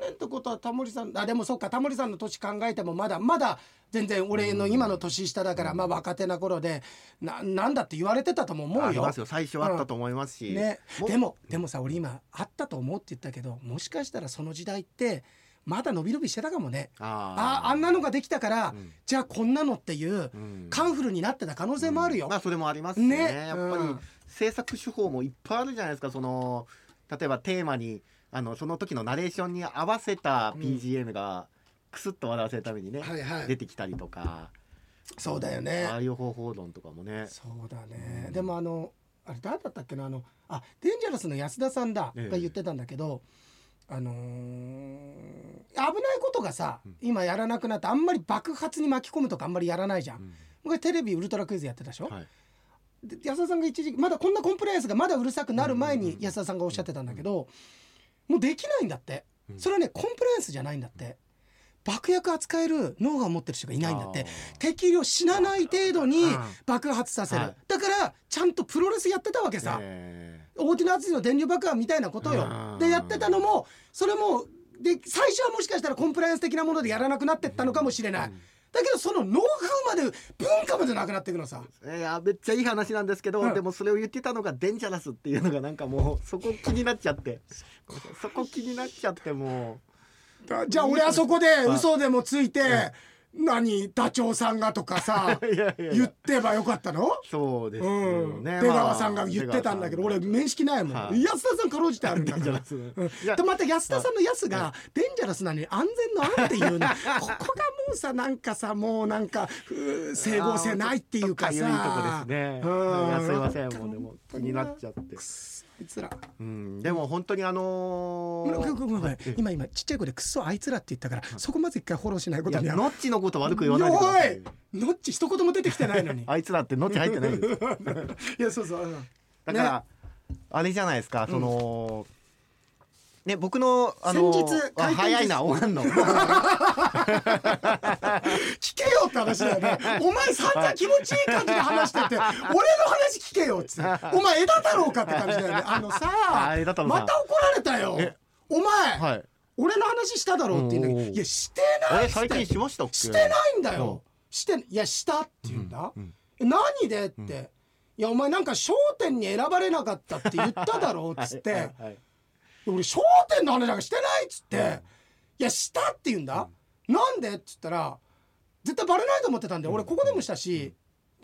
年ってことはタモリさんあでもそっかタモリさんの年考えてもまだまだ全然俺の今の年下だから、まあ若手な頃でななんだって言われてたとも思うよ。ありますよ。最初はあったと思いますし、ね、もでもでもさ俺今あったと思うって言ったけどもしかしたらその時代ってまだ伸び伸びしてたかもね。あああんなのができたから、うん。じゃあこんなのっていう、うん。カンフルになってた可能性もあるよ、まあそれもありますしね。ね。やっぱりうん制作手法もいっぱいあるじゃないですか。その例えばテーマにあのその時のナレーションに合わせた BGM がクスッと笑わせるためにね、はいはい。出てきたりとか。そうだよね。ああいう方法論とかもね。そうだね、でもあのあれ誰だったっけな？あのあデンジャラスの安田さんだ、ええ。が言ってたんだけどあのー危ないことがさ、今やらなくなってあんまり爆発に巻き込むとかあんまりやらないじゃん、うん。僕テレビウルトラクイズやってたでしょ、はい。で安田さんが一時期まだこんなコンプライアンスがまだうるさくなる前に安田さんがおっしゃってたんだけど、もうできないんだって、うん。それはねコンプライアンスじゃないんだって。爆薬扱える脳が持ってる人がいないんだって。あー。敵を死なない程度にうん。爆発させる、はい。だからちゃんとプロレスやってたわけさ、え大手の厚の電流爆破みたいなことよ。うん。でやってたのもそれもで最初はもしかしたらコンプライアンス的なものでやらなくなってったのかもしれない、うんだけどそのノウハウまで文化までなくなっていくのさ。ーいやめっちゃいい話なんですけど、うん。でもそれを言ってたのがデンジャラスっていうのがなんかもうそこ気になっちゃって。そこ気になっちゃってもだじゃあ俺はそこで嘘でもついて、何ダチョウさんがとかさ 言ってばよかったの？そうですうよん、ね、出川さんが言ってたんだけど、俺面識ないもん、はい。安田さんかろうじてあるんだから。デンジャラスうん。いやでまた安田さんの安がデンジャラスなのに安全の安っていうの。ここがもうさなんかさもうなんか整合性ないっていうかさ。ね。うん。すいません。もうでも気になっちゃっていつら。うん、でも本当にあのごめんごめんごめんごめんえ今今ちっちゃい子でクソあいつらって言ったからそこまず一回フォローしないことには。ノッチのこと悪く言わないでくださいよ。ノッチ一言も出てきてないのに。あいつらってノッチ入ってない いやそうそう、うん。だから、あれじゃないですかその、ね僕のあの先日あ回転寿司。早いな終わんの。聞けよって話だよね。お前散々気持ちいい感じで話してて俺の話聞けよっつって。お前枝太郎かって感じだよね。あのさあ枝太郎さんまた怒られたよ。え？お前、はい。俺の話しただろうって言うんだけどおーいやしてないれ最近しましたっけ？してないんだうん。よしてい。やしたって言うんだ、うんえ何でって、いやお前なんか『笑点』に選ばれなかったって言っただろうっつって、はいはいはい俺『笑点』の話なんかしてないっつって、いやしたって言うんだ、なんで？っつったら絶対バレないと思ってたんで、俺ここでもしたし、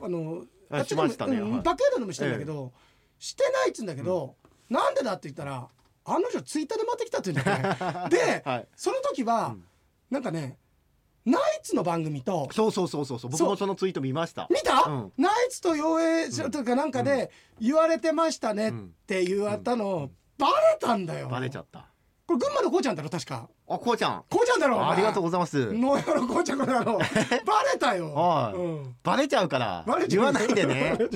あのああっちでもねはいうんバケードでもしてんだけど、してないっつうんだけど、なんでだって言ったらあの女ツイッターで待ってきたって言うんだよね。で、はい。その時は、うん。なんかねナイツの番組とそうそうそうそうそう。僕もそのツイート見ました。見た、うん。ナイツと妖艶賞とかなんかで言われてましたねって言われたの、バレたんだよ。バレちゃった。これ群馬のこうちゃんだろ確か。あこうちゃん。こうちゃんだろありがとううございます。のやろこうちゃんこの野郎バレたよ、はい。うん。バレちゃうから。バレちゃう言わないでね。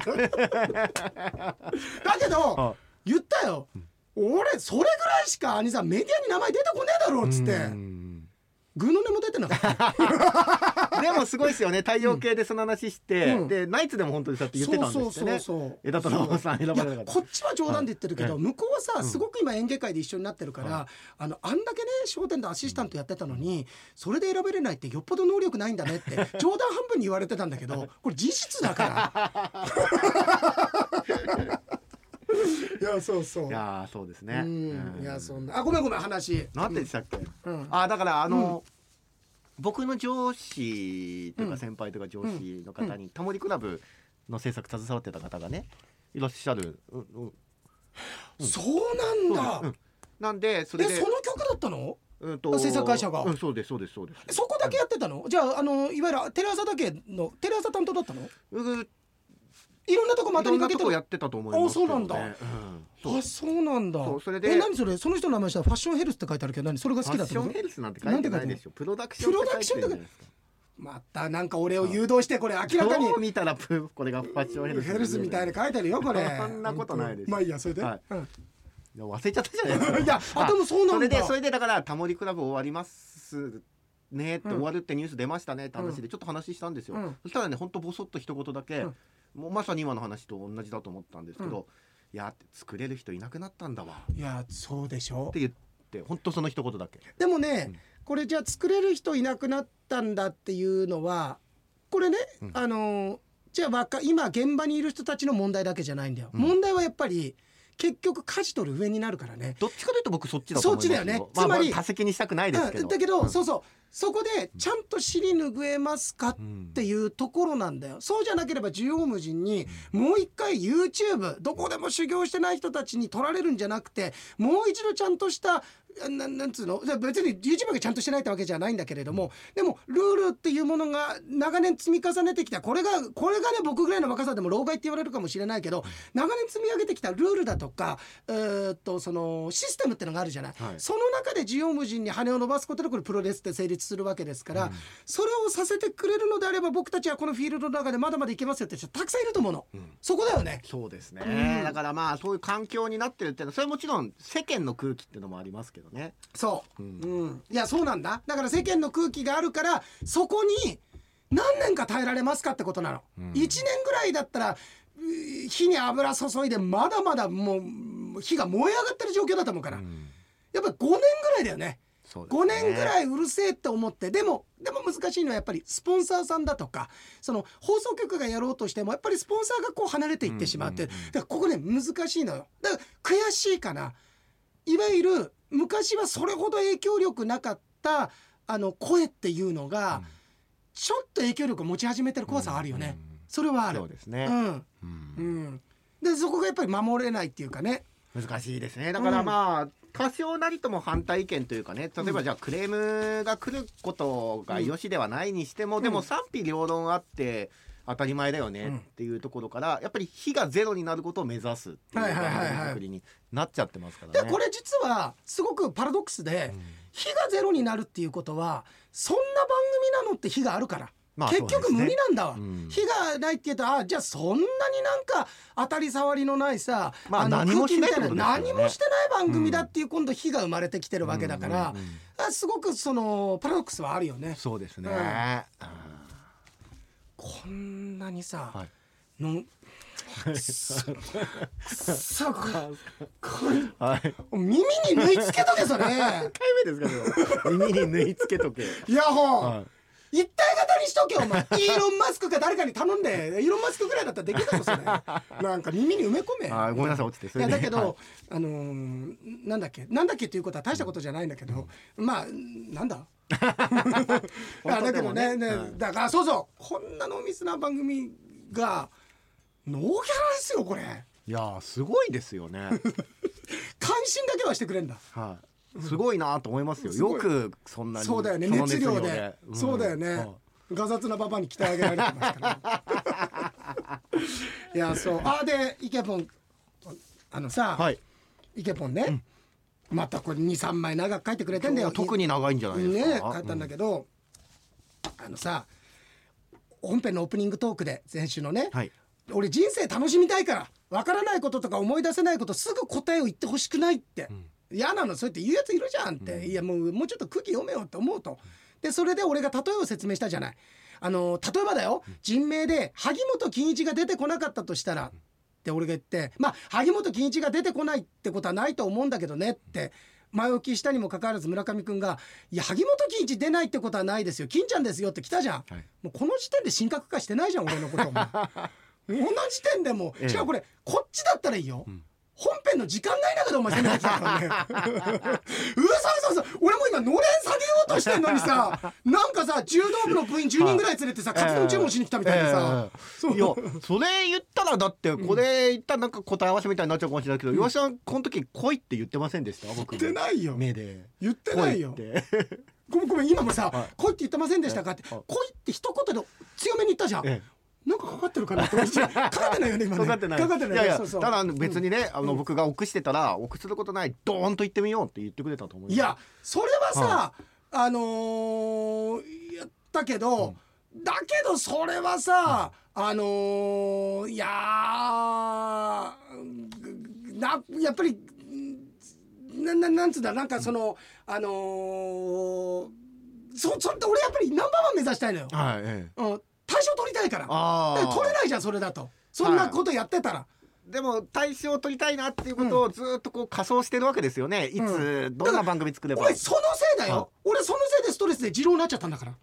だけどあ言ったよ、俺それぐらいしか兄さんメディアに名前出てこねえだろっつってうんグーの音も出てなかった。でもすごいですよね。太陽系でその話して、うん。でナイツでも本当にそうやって言ってたんですってね枝太郎さん選ばれなかったこっちは冗談で言ってるけど、はい。向こうはさ、うんすごく今演芸界で一緒になってるから、はあのあんだけね『笑点』でアシスタントやってたのにそれで選べれないってよっぽど能力ないんだねって 冗談半分に言われてたんだけどこれ事実だから。いやそうそう。いやーそうですね、うん。いやんそんな。あごめんごめん話。なんででしたっけ、うん。あだからあの、僕の上司というか先輩とか上司の方に、タモリクラブの制作携わってた方がねいらっしゃる、うんうん。そうなんだ、うんなんでそれでえその曲だったの？うんと制作会社が。うん、そうですそうですそうです。そこだけやってたの？じゃああのいわゆるテレ朝だけのテレ朝担当だったの？うんいろんなとこまたにかけてやってたと思いますね、あそうなんだ。うん。あそう。なんだ。それでえ何それ？その人の名前したらファッションヘルスって書いてあるけど何？それが好きだってことファッションヘルスなんて書いてないでしょプロダクションって書いてるじゃないですか。またなんか俺を誘導してこれ明らかに。見たらプこれがファッションヘルスヘルスみたいに書いてあるよこれ。そんなことないです。まあいいやそれで、はい。うん。忘れちゃったじゃないですか。いやあでもそうなんだ。それでそれでだからタモリクラブ終わりますねって、うん終わるってニュース出ましたねって話でちょっと話したんですよ、うん。そしたらねほんとボソッと一言だけ、うんもうまさに今の話と同じだと思ったんですけど、いや作れる人いなくなったんだわ。っいやそうでしょ。て言ってほんとその一言だけ。でもね、うん。これじゃあ作れる人いなくなったんだっていうのはこれね、うん。あのじゃあ若今現場にいる人たちの問題だけじゃないんだよ、うん。問題はやっぱり結局舵取る上になるからね。どっちかというと僕そっちだと思いますそっちだよね。まあつまりまあ多責にしたくないですけど、うんだけど、うん。そうそう。そこでちゃんと尻拭えますかっていうところなんだよ。そうじゃなければ縦横無尽にもう一回 YouTube どこでも修行してない人たちに取られるんじゃなくてもう一度ちゃんとしたななんつうの？じゃあ別に YouTube がちゃんとしてないってわけじゃないんだけれどもでもルールっていうものが長年積み重ねてきたこれがこれがね僕ぐらいの若さでも老害って言われるかもしれないけど長年積み上げてきたルールだとかえーっとそのシステムってのがあるじゃない、はい。その中で縦横無尽に羽を伸ばすことでこれプロレスって成立するわけですから、うん。それをさせてくれるのであれば僕たちはこのフィールドの中でまだまだいけますよって人たくさんいると思うの、うん。そこだよね。そうですね、うん。だからまあそういう環境になってるっていうのはそれはもちろん世間の空気っていうのもありますけどね、そう。う、ん。うん、いやそうなんだ。だから世間の空気があるからそこに何年か耐えられますかってことなの、うん。1年ぐらいだったらう火に油注いでまだまだもう火が燃え上がってる状況だと思うから、うん。やっぱ5年ぐらいだよね。ね。5年ぐらいうるせえって思ってでもでも難しいのはやっぱりスポンサーさんだとかその放送局がやろうとしてもやっぱりスポンサーがこう離れていってしまって、うんうんうん。だからここね難しいのよ。だから悔しいかな。いわゆる昔はそれほど影響力なかったあの声っていうのが、ちょっと影響力を持ち始めてる怖さはあるよね、それはある。そうですね、うん。うん。うん。でそこがやっぱり守れないっていうかね。難しいですね。だからまあ、多少なりとも反対意見というかね例えばじゃあクレームが来ることがよしではないにしても、でも賛否両論あって当たり前だよねっていうところから、やっぱり火がゼロになることを目指すっていう作りになっちゃってますからね。でこれ実はすごくパラドックスで、火がゼロになるっていうことはそんな番組なのって火があるから、まあ結局無理なんだわ、うん。火がないって言うとあじゃあそんなになんか当たり障りのないさ、まあの何もしてない空気みたってことですよね。何もしてない番組だっていう今度火が生まれてきてるわけだから、うんうんうん。あすごくそのパラドックスはあるよね。そうですね。うん。あこんなにさ、はい。のくそここれーはい。耳に縫い付けとけそれ。回目ですか耳に縫い付けとけ。イヤホン、はい。一体型にしとけお前。イーロン・マスクか誰かに頼んでイーロン・マスクぐらいだったらできるだろそれ。なんか耳に埋め込め。あーごめんなさい落ちて。いやだけど、はい。あのーなんだっけなんだっけっていうことは大したことじゃないんだけど、まあなんだ？あだけどねね、はいだからそうそうこんな濃密な番組がノーギャラですよこれ。いやーすごいですよね。関心だけはしてくれんだ。はい。すごいなと思いますよ。すごい。よくそんなにそうだよね熱量で。ん。そうだよね、はいガサツなパパに鍛え上げられてますから いやそう。あでイケポン。あのさ、はい。イケポンね、またこれ23枚長く書いてくれてんだよ。特に長いんじゃないですねか。書いたんだけど、あのさ本編のオープニングトークで先週のね、はい。俺人生楽しみたいからわからないこととか思い出せないことすぐ答えを言ってほしくないって、嫌なの。そうやって言うやついるじゃんって、いやもうもうちょっと空気読めよって思うと。でそれで俺が例えを説明したじゃない。あの例えばだよ。人名で萩本欽一が出てこなかったとしたらって俺が言ってまあ萩本欽一が出てこないってことはないと思うんだけどねって前置きしたにもかかわらず村上君が「いや萩本欽一出ないってことはないですよ。金ちゃんですよ」って来たじゃん、はい。もうこの時点で神格化してないじゃん俺のことお前同じ時点でもええしかもこれこっちだったらいいよ、本編の時間内だけどお前攻めてきたからね。うそ嘘嘘俺も今のれん下げようとしてんのにさ なんかさ柔道部の部員10人ぐらい連れてさカツ丼注文しに来たみたいでさ、ええ。いやそれ言ったらだってこれ言ったらなんか答え合わせみたいになっちゃうかもしれないけど岩下さんこの時来いって言ってませんでした？僕。言ってないよ。目で。言ってないよ。ごめんごめん今もさ はい「来いって言ってませんでしたか?」って「はい。来い」って一言で強めに言ったじゃん、えなんかかかってるかなって思って。かかってない。よね今ねかかってないかかってないいやいやそうそう。ただ別にねあの僕が臆してたら臆することないドーンと言ってみようって言ってくれたと思いますいやそれはさ、あのーやったけど、だけどそれはさ、あのーいやーなやっぱりなななんつうんだなんかそのあのーそそれって俺やっぱりナンバーワン目指したいのよ。はいええ。うん、大賞取りたいから。ああだから取れないじゃんそれだと。そんなことやってたら。でも対象を取りたいなっていうことをずっとこう仮想してるわけですよねいつどんな番組作れば俺そのせいだよ。俺そのせいでストレスで二郎になっちゃったんだから。あ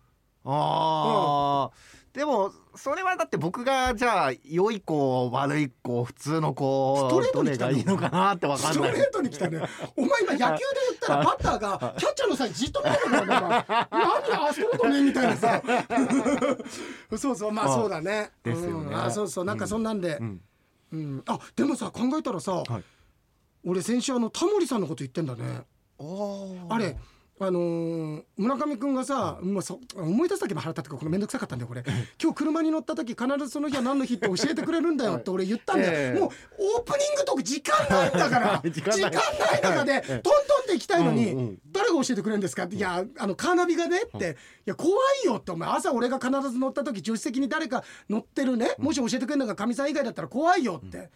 あ、でもそれはだって僕がじゃあ良い子悪い子普通の子ストレートに来たのがいいのかなってわかんないストレートに来たね。お前今野球で言ったら バッターがキャッチャーの際じっと見てるから何あそうだねみたいなさ。そうそうまあそうだね。ですよねうんあそうそうなんかそんなんで。うんうん。あでもさ考えたらさ、はい俺先週あのタモリさんのこと言ってんだね。あれ。あのー村上君がさ、もうそ思い出すだけで腹立ってこの面倒くさかったんだよこれ。今日車に乗った時必ずその日は何の日って教えてくれるんだよって俺 言ったんだよ、ええもうオープニングトーク時間ないんだから。時間ない中でトントンって行きたいのに、誰が教えてくれるんですかって、いやあのカーナビがねって、いや怖いよってお前朝俺が必ず乗った時助手席に誰か乗ってるね、もし教えてくれるのがかみさん以外だったら怖いよって。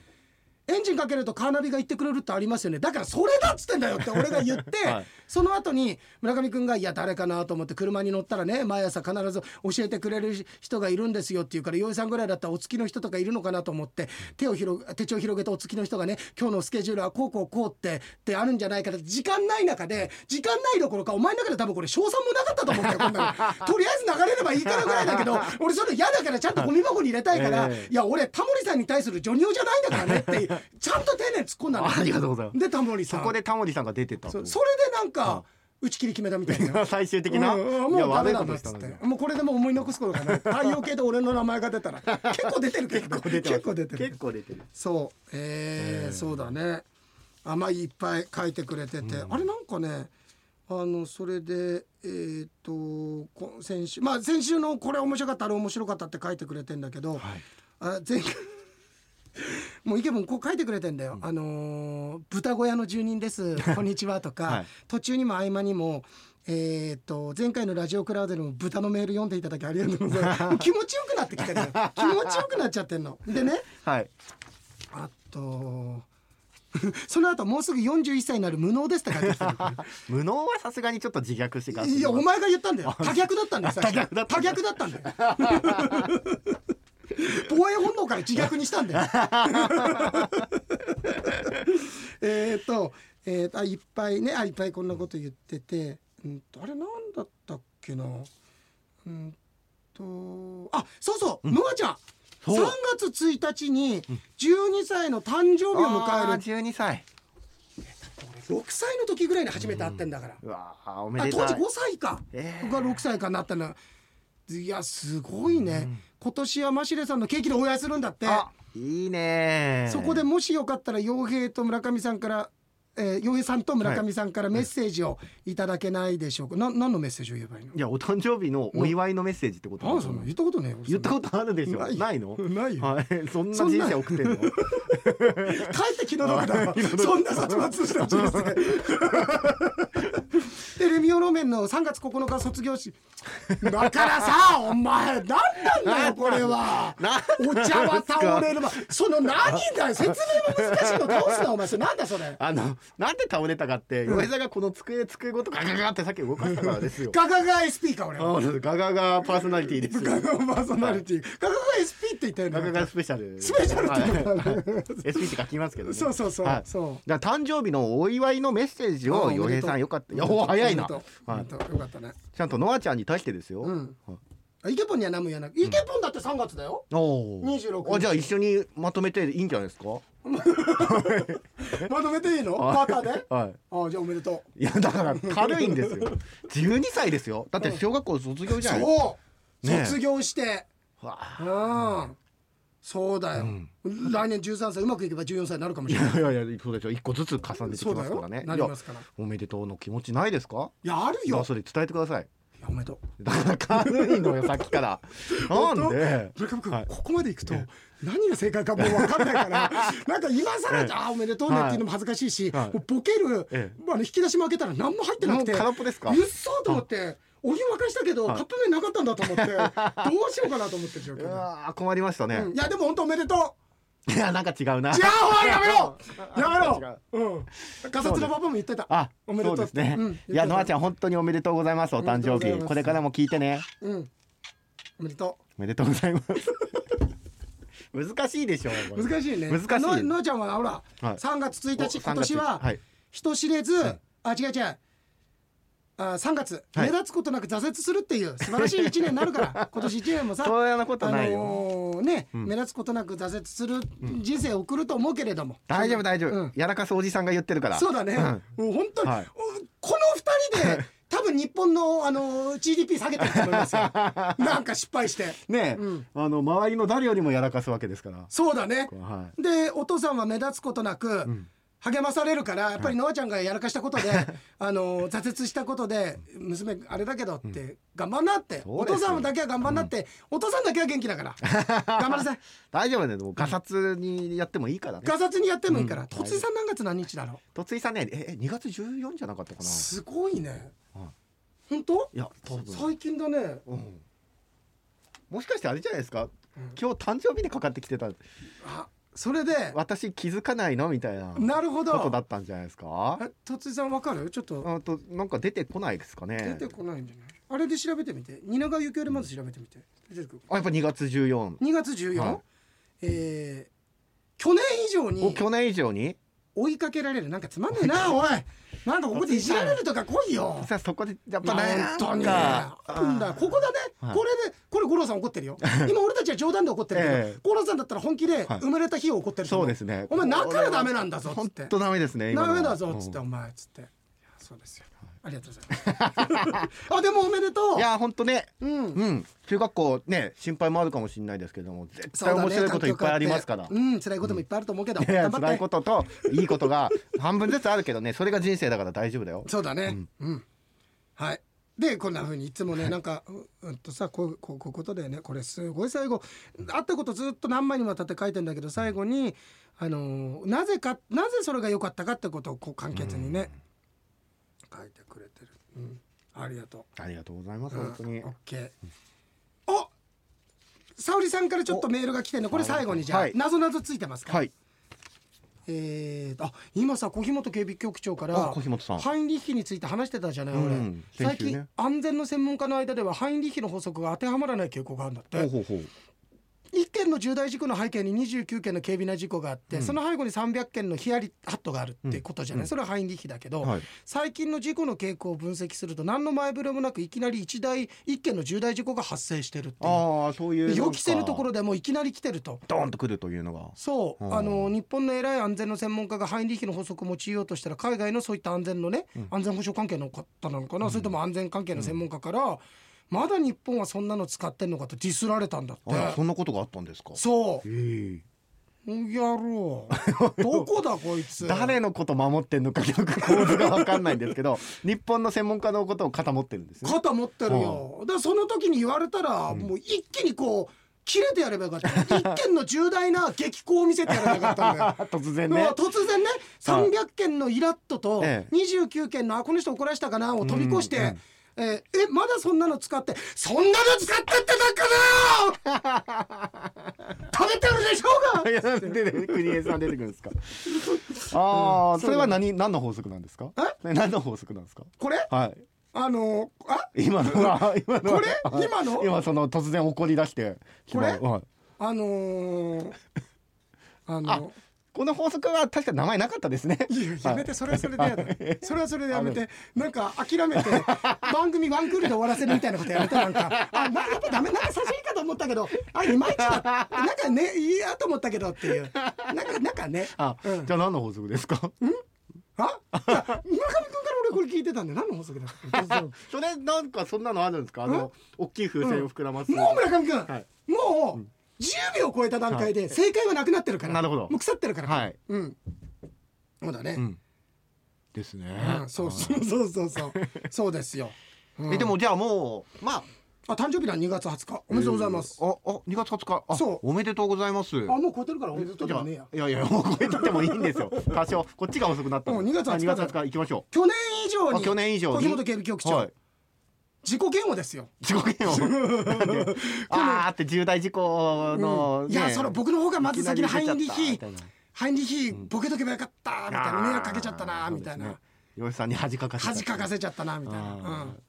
エンジンかけるとカーナビが言ってくれるってありますよね。だからそれだっつってんだよって 俺が言って、はい。その後に村上君が「いや誰かな?」と思って車に乗ったらね毎朝必ず教えてくれる人がいるんですよって言うから洋井さんぐらいだったらお付きの人とかいるのかなと思って手を広げ手帳を広げてお付きの人がね今日のスケジュールはこうこうこうってってあるんじゃないかな。って時間ない中で時間ないどころかお前の中で多分これ賞賛もなかったと思うんだよこんなの。とりあえず流れればいいからぐらいだけど俺それ嫌だからちゃんとゴミ箱に入れたいから、ええ。いや俺タモリさんに対するジョニオじゃないんだからねってちゃんと丁寧に突っ込んだんだよありがとうございます。でタモリさん。そこでタモリさんが出てたと。そそれでなんか打ち切り決めたみたいな。最終的な、うんもうダメなんだっつってもうこれでもう思い残すことがない。太陽系で俺の名前が出たら結構出てるけど 結構出てる結構出てる。そう。えーえーそうだね。あまあいっぱい書いてくれてて、あれなんかねあのそれでえっ、とこ先週まあ先週のこれ面白かったあれ面白かったって書いてくれてんだけど、はい。あ前回 もうイケボンこう書いてくれてんだよ、あのー豚小屋の住人です。こんにちはとか、はい。途中にも合間にもえー、と前回のラジオクラウドでも豚のメール読んでいただきありがとうございます。気持ちよくなってきてるの気持ちよくなっちゃってんの。でね。はい。あとその後もうすぐ41歳になる無能ですって書いてきてる。無能はさすがにちょっと自虐してからいやお前が言ったんだよ。多逆だったんだよ。多逆だったんだよ防衛本能から自虐にしたんだよ。えっとえーとあいっぱいねあいっぱいこんなこと言っててうんとあれなんだったっけな。うんとあそうそうノアちゃん。3そう。月1日に12歳の誕生日を迎える。十二歳。6歳の時ぐらいに初めて会ってんだから、うわーおめあでたい。当時5歳か、えー。僕が6歳かなったのいやすごいね、今年はマシレさんのケーキでお会いするんだって。あいいね。そこでもしよかったら洋平と村上さんからえー洋平さんと村上さんからメッセージをいただけないでしょうか、な何のメッセージを言えばいいの？いやお誕生日のお祝いのメッセージってことあそんな言ったことね言ったことあるでしょ？ないないの？ないよ。はい。そんな人生送ってんの？帰って気の毒だわ。そんな殺伐した人生 でレミオロメンの3月9日卒業しだからさ お前何なんだよこれは。なお茶は倒れるわその何だよ説明も難しいのどうすんだお前それ。なんだそれ。あのなんで倒れたかって岩井さんがこの机机ごとガガガってさっき動かしたからですよ。ガガガ SP か俺は。あガガガパーソナリティですよ。ガガガパーソナリティ。ガガガって言ったよ。ねスペシャル。スペシャルって言うのかなはい。SP って書きますけどね。そうそうそう。はい。そう。だ誕生日のお祝いのメッセージあを洋平さんよかった。いやお早いな。よかったね。ちゃんとノアちゃんに対してですよ。イケポンには何も言わない。イケポンだって3月だよ。おー。26あじゃあ一緒にまとめていいんじゃないですか？まとめていいの？で？はい。あじゃあおめでといやだから軽いんですよ。12歳ですよ。だって小学校卒業うじゃない。そう。卒業して。わうん。そうだよ。来年13歳うまくいけば14歳になるかもしれない。いやいやいやそうでしょ一個ずつ重ねてきそうだよ。ますからねなりますから。いいやおめでとうの気持ちないですか？やあるよ。いやそれ伝えてください。いやおめでとう。だから軽いのよさっきから。なんで？村上君、はい。ここまでいくと何が正解かもう分かんないから。なんか今更ええ。じゃあおめでとうねってい。うのも恥ずかしいし、はい。もうボケる、えあの引き出しも開けたら何も入ってなくて。もう空っぽですか？うっそーと思ってお湯沸かしたけど、はい。カップ麺なかったんだと思って どうしようかなと思ってる状うわー困りましたね、うん。いやでも本当おめでといやなんか違うな。う違うおいやめろ。やめろ。うん。ガサツのパパも言ってた。あおめでとう。そうですね、うんいやノアちゃん本当におめでとうございますお誕生日おめでとうございます。これからも聞いてね。うん。おめでとおめでとうございます。難しいでしょこれ。う難しいね。難しい。ののあちゃんはほら、はい。3月1日お今年は、はい。人知れず、あ違う違うあ3月、はい。目立つことなく挫折するっていう素晴らしい1年になるから。今年1年もさそんなことないよ、あのーね、うん。目立つことなく挫折する人生を送ると思うけれども、大丈夫大丈夫、うん。やらかすおじさんが言ってるから。そうだね、もう本当に、はい。この2人で 多分日本の、あのー GDP 下げてると思いますよ。なんか失敗して。ねえ、うん。あの周りの誰よりもやらかすわけですから。そうだね。はでお父さんは目立つことなく、ん励まされるからやっぱりノアちゃんがやらかしたことで、あの挫折したことで娘あれだけどって、頑張んなって。お父さんだけは頑張んなって、お父さんだけは元気だから。頑張らせい。大丈夫ねでもガサツにやってもいいからね。ガサツにやってもいいから、うん。とついさん何月何日だろとついさんねええ2月14じゃなかったかな？うすごいね。はい。本当？いや多分。最近だね。うん。もしかしてあれじゃないですか、今日誕生日でかかってきてた。あそれで私気づかないの？みたいななるほことだどったんじゃないですか？えとついさんわかる？ちょっと。あとなんか出てこないですかね？出てこないんじゃない？あれで調べてみて。蜷川幸雄でまず調べてみて。出てくるあやっぱ2月14 2月14、はい。えー去年以上おに去年以上に？追いかけられる。なんかつまんねえなおいなんかここでいじられるとか来いよ。さあそこでやっぱ本ね当に。なん。だここだね、はい。これでこれ五郎さん怒ってるよ。今俺たちは冗談で怒ってるけど、ええ。五郎さんだったら本気ではい。生まれた日を怒ってるそうですね。お前泣くからダメなんだぞっつって。本当ダメですねダメだぞっつって、うん。お前っつって。いやそうですよありがとうございます。あでもおめでとう。いや本当ね。うん。うん。中学校ね心配もあるかもしれないですけども絶対面白いこといっぱいありますから、環境変わってうん辛いこともいっぱいあると思うけど、いや頑張って。辛いことといいことが半分ずつあるけどねそれが人生だから大丈夫だよ。そうだね。うん、はい。でこんな風にいつもねなんかううんとさこうこうこういうことだよね。これすごい最後。あったことずっと何枚にわたって書いてんだけど最後にあのーなぜかなぜそれが良かったかってことをこう簡潔にね。書いてうん、ありがとありがとうございますう、うん、本当に。オッケー。お沙織さんからちょっとメールが来てんの。これ最後にじゃあ、はい。なぞなぞついてますか、はい。えー、あ今さ小日本警備局長からあ小日本さん。ハインリッヒについて話してたじゃない、俺うん。最先週ね。近安全の専門家の間ではハインリッヒの法則が当てはまらない傾向があるんだって。ほうほうほう1件の重大事故の背景に29件の軽微な事故があって、うん。その背後に300件のヒヤリハットがあるってことじゃない、うん。それはハインリッヒだけど、はい。最近の事故の傾向を分析すると何の前触れもなくいきなり1台1件の重大事故が発生してるっていう。ああそういうで予期せぬところろでもういきなり来てると。ドーンとくるというのが。そう、うん。あの日本の偉い安全の専門家がハインリッヒの法則を用いようとしたら海外のそういった安全のね、うん。安全保障関係の方なのかな、それとも安全関係の専門家から、まだ日本はそんなの使ってんのかとディスられたんだって。そんなことがあったんですか？そう。え。やろう。どこだこいつ。誰のこと守ってんのかよく構図が分かんないんですけど 日本の専門家のことを肩持ってるんですね。肩持ってるよ。だからその時に言われたら、うん。もう一気にこう切れてやればよかった。一件の重大な激高を見せてやればよかったんだよ。突然ね。突然ね。300件のイラッととええ。29件のあこの人怒らしたかなを飛び越して、うんうんえーえまだそんなの使ってそんなの使ってってだから 食べてるでしょうが！いやなんでね国枝さん出てくるんですか？ああ、うんそれは何何の法則なんですか？え？ね何の法則なんですか？これ？はい。あのあ？今のは 今のはこれ？はい。今の？今その突然怒り出してこれ？はい。あのー、あのこの法則は確か名前なかったですね。いややめてそれはそれでやだ。それはそれでやめてなんか諦めて番組ワンクールで終わらせるみたいなことやめてなんか。あなやっぱダメなんか差しいいかと思ったけどあいまいちだなんかねいいやと思ったけどっていう。なんかなんかね。あ、うん。じゃあ何の法則ですか？あ？いや村上君から俺これ聞いてたんで何の法則だ それなんかそんなのあるんですか？あの大きい風船を膨らます、もう村上君、はい。もう10秒超えた段階で正解はなくなってるから。なるほど。もう腐ってるから。はい。うん。そうだね、うん。ですね、うん。そうそうそうそうそう。そうですよ、うん。えでもじゃあもうまあ。あ誕生日は2月20日おめでとうございます、あ、あ、2月20日。あ、そう。おめでとうございます。あもう超えてるからおめでとうじゃねえや。いやいや、もう超えててもいいんですよ。多少、こっちが遅くなったの。うん2月20日あ2月20日行きましょ去年以上に。去年以上に。小日本警備局長、はい。自己嫌悪ですよ。事故件を。な んであーって重大事故の、うん。いやその僕の方がまず先にハインリヒハインリヒボケとけばよかったみたいな。迷惑かけちゃったなみたいな。洋さんに恥かか恥かかせちゃったなみたいな、うん、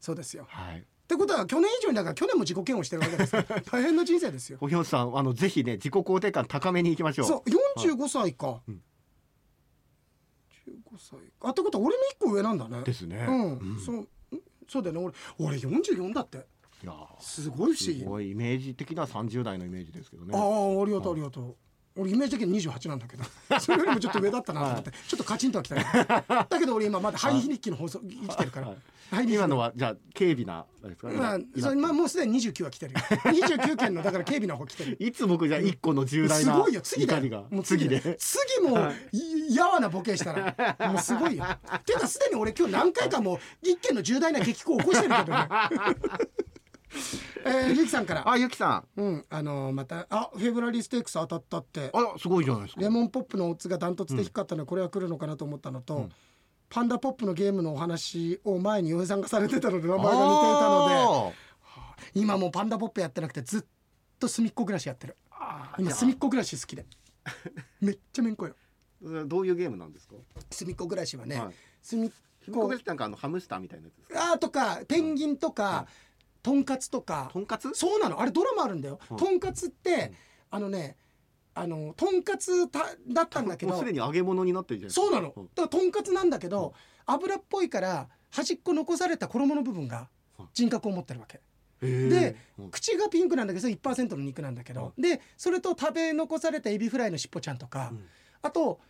そうですよ。はい。ってことは去年以上にだから去年も自己嫌悪してるわけですよ 大変な人生ですよ。おひょさん、あの、ぜひね、自己肯定感高めに行きましょう。そう45歳か、うん。15歳。あってことは俺の一個上なんだね。ですね。うん、うん。そうそうだよね。俺俺44だって。いやーすごい不思議。すごいイメージ的な30代のイメージですけどね。ああありがとうありがとう俺イメージ的に28なんだけど それよりもちょっと上だったなと思って、ちょっとカチンとはきたけど だけど俺今まだハイ日記の放送生きてるから、はい。今のはじゃあ軽微なあれですか、まあまあもうすでに29は来てるよ。29件のだから警備の方来てるいつ僕じゃあ一個の重大なすごいよ次だよが。もう次で。で。次もい。やわなボケしたら。もうすごいよ。ていうかすでに俺今日何回かもう一件の重大な激高を起こしてるけどねえー、ゆきさんから。あゆきさん。うんあのーまたあフェブラリーステークス当たったって。あすごいじゃないですか。レモンポップのオッズがダントツで低かったのでこれは来るのかなと思ったのと、うん。パンダポップのゲームのお話を前に洋平さんがされてたので名前が似ていたので今もうパンダポップやってなくてずっと隅っこ暮らしやってるあ。今隅っこ暮らし好きで。めっちゃめんこよ。あどういうゲームなんですか、隅っこ暮らしはね、はい。隅っこ。なんかあのハムスターみたいなやつあーとかペンギンとか、とんかつとか。とんかつ？そうなの。あれドラマあるんだよ、うん。とんかつって、あのねあのとんかつただったんだけどもうすでに揚げ物になってるじゃないそうなの、うん。だからとんかつなんだけど、油っぽいから端っこ残された衣の部分がうん。人格を持ってるわけ、でうん。口がピンクなんだけどそれ1%の肉なんだけど、でそれと食べ残されたエビフライのしっぽちゃんとか、うん。あと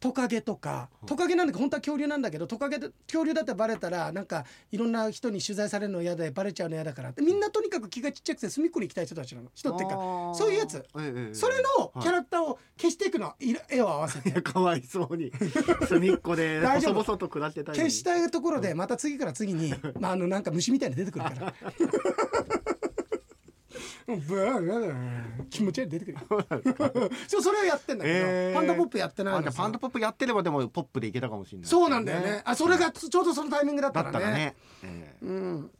トカゲとかトカゲなんだけど本当は恐竜なんだけどトカゲで恐竜だってバレたらなんかいろんな人に取材されるの嫌でバレちゃうの嫌だからみんなとにかく気がちっちゃくて隅っこに行きたい人たちなの。人っていうかそういうやつ。ええそれのキャラクターを消していくのい絵を合わせて。かわいそうに。隅っこで大丈夫。細々と暮らしてた消したいところでまた次から次に、まあ、あのなんか虫みたいに出てくるから。ブワー気持ち悪い出てくる。そう それをやってんだけど、えー。パンダポップやってないのさ。パンダポップやってればでもポップでいけたかもしれないそうなんだよね。あそれがちょうどそのタイミングだったらね。ね。ええ。うん。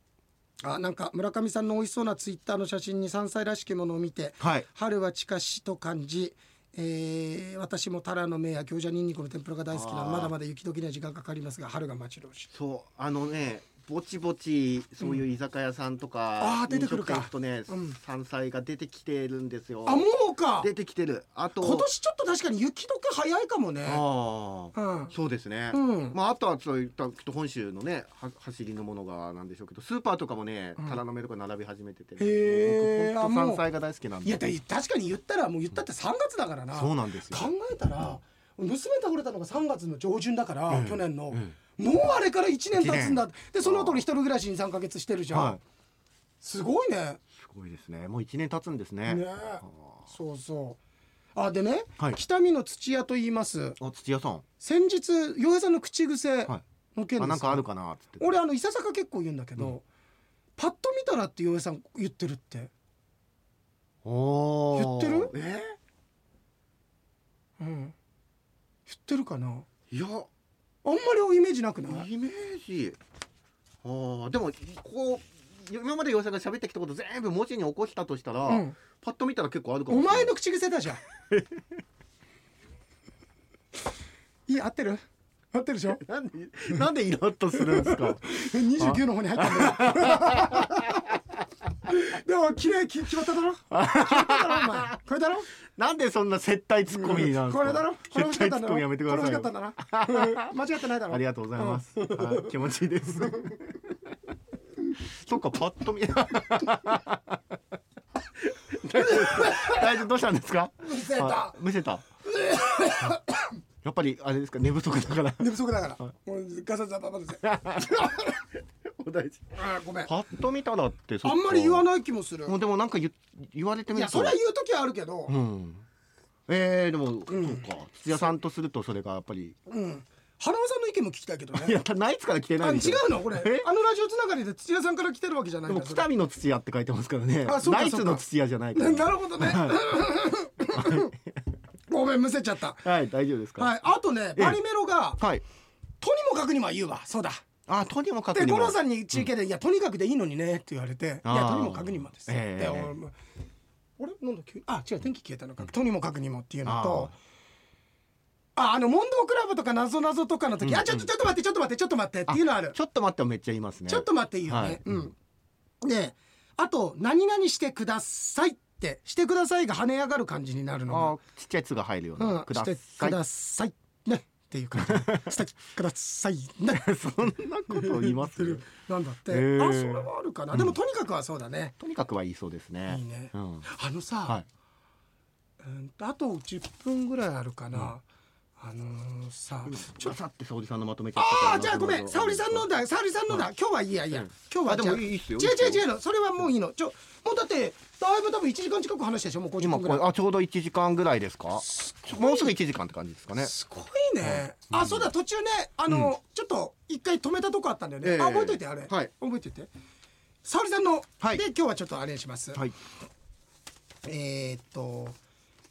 あなんか村上さんの美味しそうなツイッターの写真に山菜らしきものを見てはい。春は近しと感じ、えー私もタラの芽や餃子ニンニクの天ぷらが大好きなまだまだ雪解きには時間かかりますが春が待ち遠しい。そうあのねぼちぼちそういう居酒屋さんとか、あー出てくるか。とね、うん。山菜が出てきてるんですよ。あもうか。出てきてる。あと今年ちょっと確かに雪解け早いかもね。ああ、うん。そうですね、うん。まああとはそういった本州のねは走りのものがなんでしょうけどスーパーとかもねうん。タラの芽とか並び始めてて、へー。あもう。僕山菜が大好きなんで。いやだ確かに言ったらもう言ったって3月だからな。そうなんですよ。考えたら娘倒れたのが3月の上旬だから、うん。去年の、うんもうあれから1年経つんだ。でその後に一人暮らしに3か月してるじゃん、はい。すごいね。すごいですね。もう一年経つんですね。ね。あそうそう。あでね、はい。北見の土屋と言います。ーあ土屋さん。先日洋平さんの口癖はい。の件ですよあなんかあるかなっつって。俺あのいささか結構言うんだけど、うん。パッと見たらって洋平さん言ってるって。言ってる？えうん。言ってるかな？ーいやあんまりイメージなくない？イメージ。あーでもこう今まで洋さんが喋ってきたこと全部文字に起こしたとしたら、うん。パッと見たら結構あるかもお前の口癖だじゃん。いい合ってる？合ってるでしょ？なんでなんでイラッとするんですか？29の方に入ったんだよでも綺麗き決まっただろ？決まっただろお前。これだろ？なんでそんな接待ツッコミなんですか？これだろ？これ接待ツッコミやめてくださいよ。これ欲しかったんだな。間違ってないだろ？ありがとうございます、はい気持ちいいです。そっかパッと見。大丈夫どうしたんですか？見せた。あ見せた？やっぱりあれですか寝不足だから。寝不足だから。もうガサガサババですお大事。あごめん。パッと見たらってあんまり言わない気もする。もうでもなんか言言われてみると。いやそれは言う時はあるけど。うん。えー、でも、ん。そうか。土屋さんとするとそれがやっぱり。うん。花輪さんの意見も聞きたいけどね。いやナイツから来てなあ違いですようのこれ。え？あのラジオつながりで土屋さんから来てるわけじゃないでもんだそれ北見の土屋って書いてますからね。あそうかナイツの土屋じゃないから。なるほどね。ごめんむせちゃった。はい大丈夫ですか？はいあとねええバリメロがはい。とにもかくにも言うわ。そうだあとにもかくにも。で五郎さんに中継で「いやとにかくでいいのにね」って言われて「いやとにもかくにもです」ええで俺なんだ急にあ違う天気消えたのか。とにもかくにもっていうのとああの問答クラブとか謎謎とかの時、うんあちょっとちょっと待ってちょっと待ってちょっと待ってっていうのある。ちょっと待ってめっちゃ言いますね。ちょっと待っていいよね、はい。うん。であと「何々してください」って「してください」が跳ね上がる感じになるのあちっちゃい「つ」が入るようが、な、うん、くださいください。ねっていう感じしてくださいね。そんなこと言います？なんだって、あそれはあるかな、でもとにかくはそうだね。とにかくは言いそうですね。いいね。うん、あのさ、はい。うんとあと10分ぐらいあるかな、あのーさちょっとって沙織さんのまとめちゃったああじゃあごめん。沙織さんのだ。沙織さんのだ、今日はいいやいいや、うん。今日はあ。でもいいっすよ。違う違う違う。のそれはもういいの。ちょもうだってだいぶ多分1時間近く話したでしょ？もう50今これあちょうど1時間ぐらいですか？もうすぐ1時間って感じですかね。すごいね、あそうだ途中ねあの、ちょっと一回止めたとこあったんだよね、ええあ覚えといてあれ、はい。覚えといて。沙織さんの、はい。で今日はちょっとあれにします、はい。えー、っと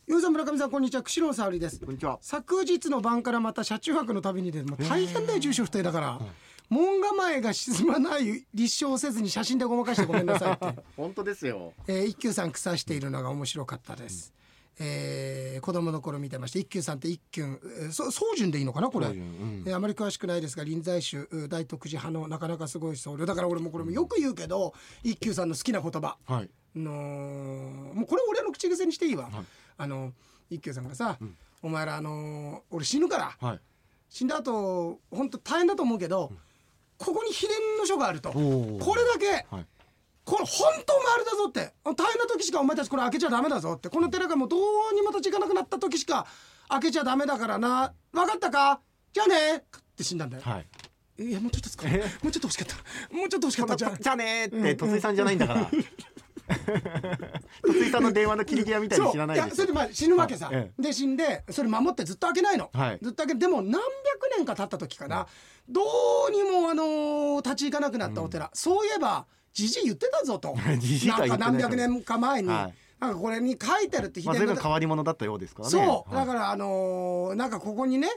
ゆうさん村上さんこんにちは。釧路の沙織です。こんにちは。昨日の晩からまた車中泊の旅に出てもう大変だよ住所不定だから、門構えが沈まない立証せずに写真でごまかしてごめんなさいって、本当ですよ。えー、一休さん草しているのが面白かったです、えー子供の頃見てました一休さんって一休えーそ宗順でいいのかなこれ、うん。えーあまり詳しくないですが臨済宗う大徳寺派のなかなかすごい僧侶だから俺もこれもよく言うけど、一休さんの好きな言葉。はい。のもうこれ俺の口癖にしていいわ、はいあの一休さんがさ、お前らあのー俺死ぬからはい。死んだ後本当大変だと思うけど、ここに秘伝の書があると。こおー。れだけはい。これ本当お前あれだぞって。大変な時しかお前たちこれ開けちゃダメだぞって。この寺がもうどうにも立ち行かなくなった時しか開けちゃダメだからな。分かったか？じゃあね。って死んだんだよ。はい。いやもうちょっと使う。え？もうちょっと欲しかった。もうちょっと欲しかった。じゃあじゃあねー。ってとついさんじゃないんだから とついさんの電話の切り際みたいに知らないですそうやそれでまあ死ぬわけさ、えで死んでそれ守ってずっと開けないの、はい。ずっと開けでも何百年か経った時かな、どうにもあのー立ち行かなくなったお寺、そういえばじじい言ってたぞと。なんか何百年か前に、はい。なんかこれに書いてるってまあ、秘伝の変わり者だったようですからね。そう、はい。だからあのーなんかここにね、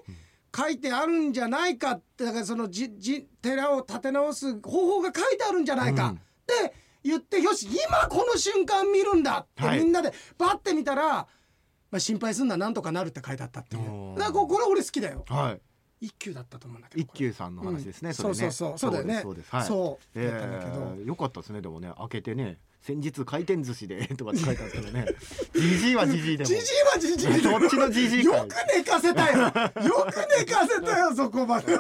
書いてあるんじゃないかってだからそのじじ寺を立て直す方法が書いてあるんじゃないか、うん。って言ってよし今この瞬間見るんだって、はい。みんなでバッて見たら、まあ、心配すんななんとかなるって書いてあったっていう。だからここれ俺好きだよ。はい。一休だったと思うんだけど一休さんの話ですね、うんそれね。そうそうそうそうだよね。そうですはい。そうえだったんだけど。ー、よかったですねでもね。開けてね先日回転寿司で とかって書いてあるんですけどね。じじいはじじいでも。じじいはじじいでどっちのじじいかよく寝かせたよ。よく寝かせたよそこまで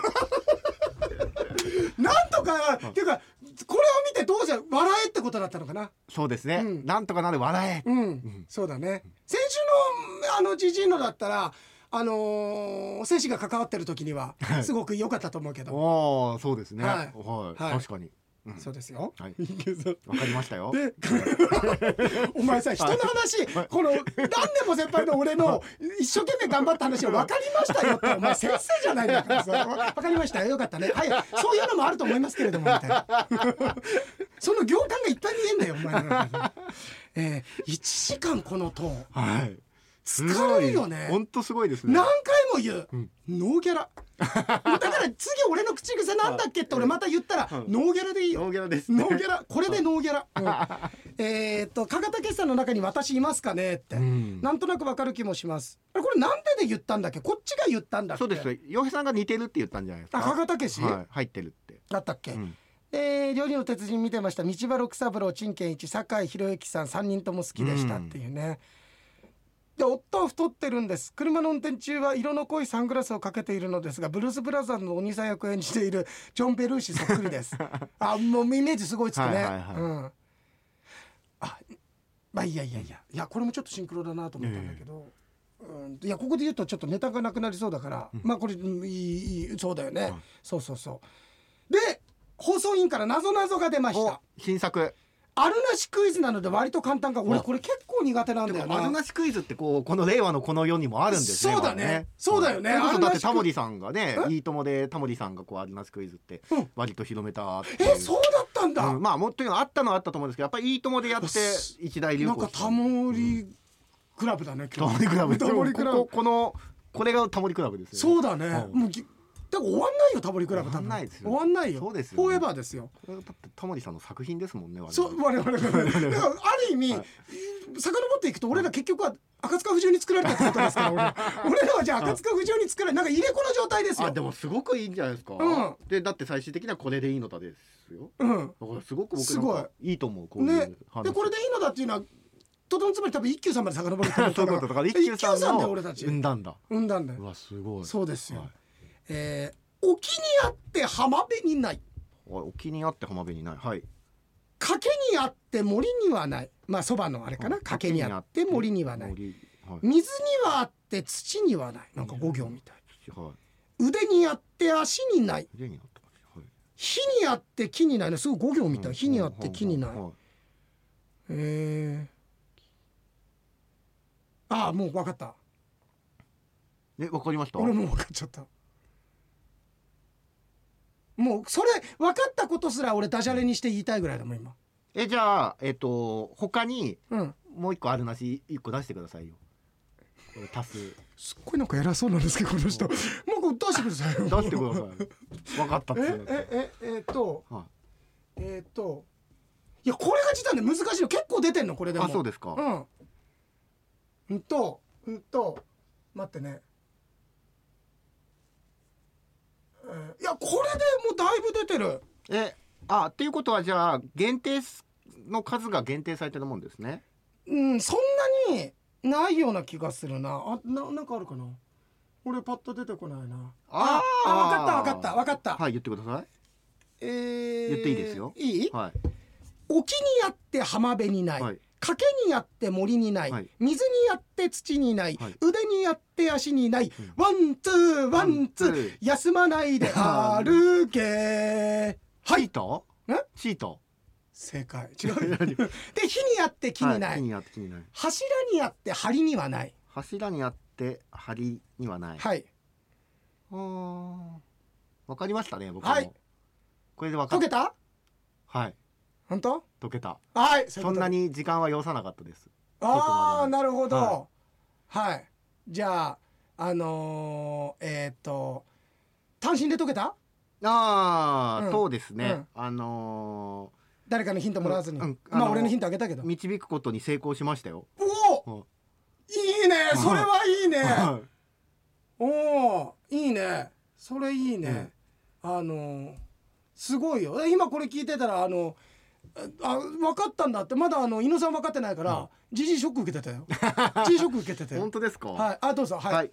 なんとかっていうかこれを見てどうじゃ笑えってことだったのかな。そうですね、うん。なんとかなる笑え、うん、そうだね。先週のあのじじいのだったらあのー、精子が関わってる時にはすごく良かったと思うけど。おおそうですね。ははいい、はい。確かに、うん。そうですよ。はい。わかりましたよ。で お前さ人の話この何年も先輩の俺の 一生懸命頑張った話を分かりましたよってお前先生じゃないんだからさ。分かりましたよ。よかったね。はい。そういうのもあると思いますけれどもみたいな。その行間がいっぱい見えんだよお前のえー、1時間このトーン。はい疲れるよね。本当すごいですね。何回も言う、うん。ノーギャラ。だから次俺の口癖なんだっけって俺また言ったら、うん。ノーギャラでいいよ。ノーギャラです、ノーギャラ。これでノーギャラ、うん。えーっと加賀武さんの中に私いますかねって、うん。なんとなくわかる気もします。これなんでで言ったんだっけ？こっちが言ったんだっけ？そうです。洋平さんが似てるって言ったんじゃないですか。あ加賀武史、はい。入ってるって、だったっけ、うん。えー料理の鉄人見てました。道場六三郎陳健一酒井宏之さん3人とも好きでしたっていうね、で夫は太ってるんです。車の運転中は色の濃いサングラスをかけているのですがブルース・ブラザーズのお兄さん役を演じているジョン・ベルーシそっくりです。あもうイメージすごいつくね、はいはいはい。うん。あまあいやいやいや。いやこれもちょっとシンクロだなと思ったんだけど、うん、いやここで言うとちょっとネタがなくなりそうだから、まあこれうんいいそうだよね、そうそうそう。で放送委員から謎謎が出ました。お新作あるなしクイズなので割と簡単か。俺おこれ結構苦手なんだよな。でも丸なしクイズってこうこの令和のこの世にもあるんですね。そうだね。今ねそうだよね。それこそだってタモリさんがねえ？いいともでタモリさんがこうあるなしクイズってうん。割と広めたっていう。えそうだったんだ、うん。まあもっというのはあったのはあったと思うんですけどやっぱりいいともでやってす一大流行なんかタモリクラブだね、タモリクラブ。こここのこれがタモリクラブですよそうだね、はいもうぎだから終わんないよタモリクラブ終わんないですよ。終わんないよ。そうですよね。フォーエバーですよ。これだってタモリさんの作品ですもんね我々。そう我々が だからある意味、はい。遡っていくと俺ら結局は赤塚不二夫に作られたってことですから俺。ら 俺らはじゃあ赤塚不二夫に作られなんか入れ子の状態ですよ。あでもすごくいいんじゃないですか、うん。でだって最終的にはこれでいいのだですよ。うん。だからすごく僕すごい。いいと思うこうね。話。でこれでいいのだっていうのはとどのつまり多分一休さんまで遡ると思うそういうことだから一休さんの俺たち。産んだんだ。産んだんだよ。うわすごい。そうですよ、はいえー沖にあって浜辺にない。お沖にあって浜辺にない。はい。賭けにあって森にはない。まあそばのあれかな。賭けにあって森にはない。森はい。水にはあって土にはない。なんか五行みたいはい。腕にあって足にない。腕になってはい。火にあって木にないねすごい五行みたい。火にあって木にない。はえー、ああもう分かった。いえわかりました？俺もう分かっちゃったもうそれ分かったことすら俺ダジャレにして言いたいぐらいだもん今。えじゃあえっと他にうん。もう一個あるなし一個出してくださいよ。これ足す。すっごいなんか偉そうなんですけどこの人。もう出してくださいよ。出してください分かったっえてえええーっとはえーっといやこれが実はね難しいの。結構出てんのこれでも。あそうですか。うん。うんとうんと待ってねえーいやこれでもうだいぶ出てる。えあっていうことはじゃあ限定の数が限定されてるもんですね。うんそんなにないような気がするな。あななんかあるかな。俺パッと出てこないな。ああ分かった分かった分かった、はい言ってくださえー言っていいですよ。いい？いはい。沖にあって浜辺にない、はい賭賭けにあって森にない、はい。水にあって土にない、はい。腕にあって足にない、うん。ワンツーワンツー。休まないで 歩け。はい。チート？ート？正解。違う。で火にあって木にない、にあって木にない。柱にあって梁にはない。柱にあって梁にはない。はい。あー。わかりましたね僕も、はい。これでわかっ解けた？はい。本当？解けた。はいそんなにに時間は要さなかったです。ああなるほど。ははい、じゃああのー、えっ、と単身で解けた？ああ、うん。そうですね、うん。あの誰かのヒントもらわずに、まあ、あのー俺のヒントあげたけど。ー導くことに成功しましたよ。おおうん。いいね。それはいいね。はおおいいね。それいいね、あのーすごいよ。え今これ聞いてたらあのあ分かったんだって。まだあの伊野さん分かってないからじじいショック受けてたよ。じじいショック受けてたよ。本当ですか？はい。あどうぞ。はい、はい。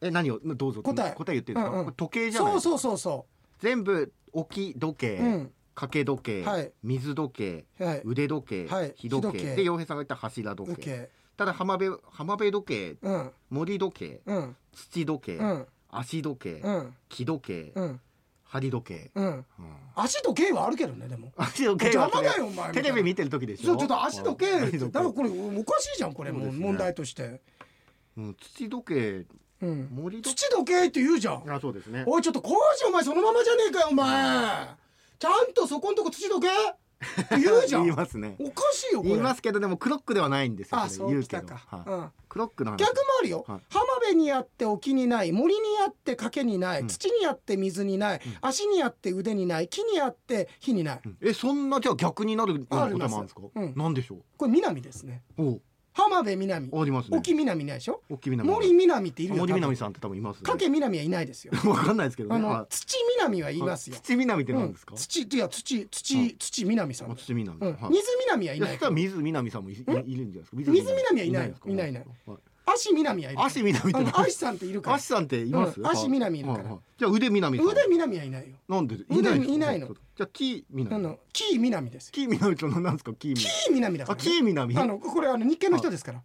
え何を？どうぞ。答え。答え言っていいですか、うんうん。時計じゃないそうそうそうそ全部置き時計、ううん。掛け時計、はい。水時計はい。腕時計、はい。日時計。で洋平さんが言った柱時計。ただ浜辺浜辺時計うん。森時計うん。土時計、うん。足時計、うん。木時計、うん針時計、うん。うん。足時計はあるけどねでも。足時計は邪魔だよお前テレビ見てる時でしょ？ちょちょっと足時計だからこれおかしいじゃんこれも問題として。うん、土時計。うん。森時土時計って言うじゃん。計あそうですね。おいちょっと工事お前そのままじゃねえかよお前。ちゃんとそこんとこ土時計って言うじゃん。言いますね。おかしいよこれ。言いますけどでもクロックではないんですよあこれ言うけど。そうきたか。はい。うんクロックの話。逆もあるよ、はい。浜辺にあって沖にない。森にあって賭けにない、うん。土にあって水にない、うん。足にあって腕にない。木にあって火にない。うん。えそんなじゃあ逆になるようなこともあるんですか？うん。なんでしょこれ南ですね。う。お浜辺南ありますね。沖南ないでしょ？大き南。森南っているよ森南んさんって多分いますね。賭け南はいないですよわかんないですけどあのねは土南はいますよ、土南ってうん何ですか、土いや土土、はい。土南さん。あ土南、うん。はい。水南はいいやないそしたら水南さんもいいいるんじゃないですか？水南はいない。んですか？いないいない。はい足南はいる足南ってあ何の足さんっているから。足さんっています、うん足南いるから。はいはい。じゃあ腕南さん。腕南はいないよ。なんで？腕んですかいないの。じゃあ木あ南の木南です。よ木南って何ですか？木南。木南だかあら、ね、木南。あのこれあの日系の人ですから。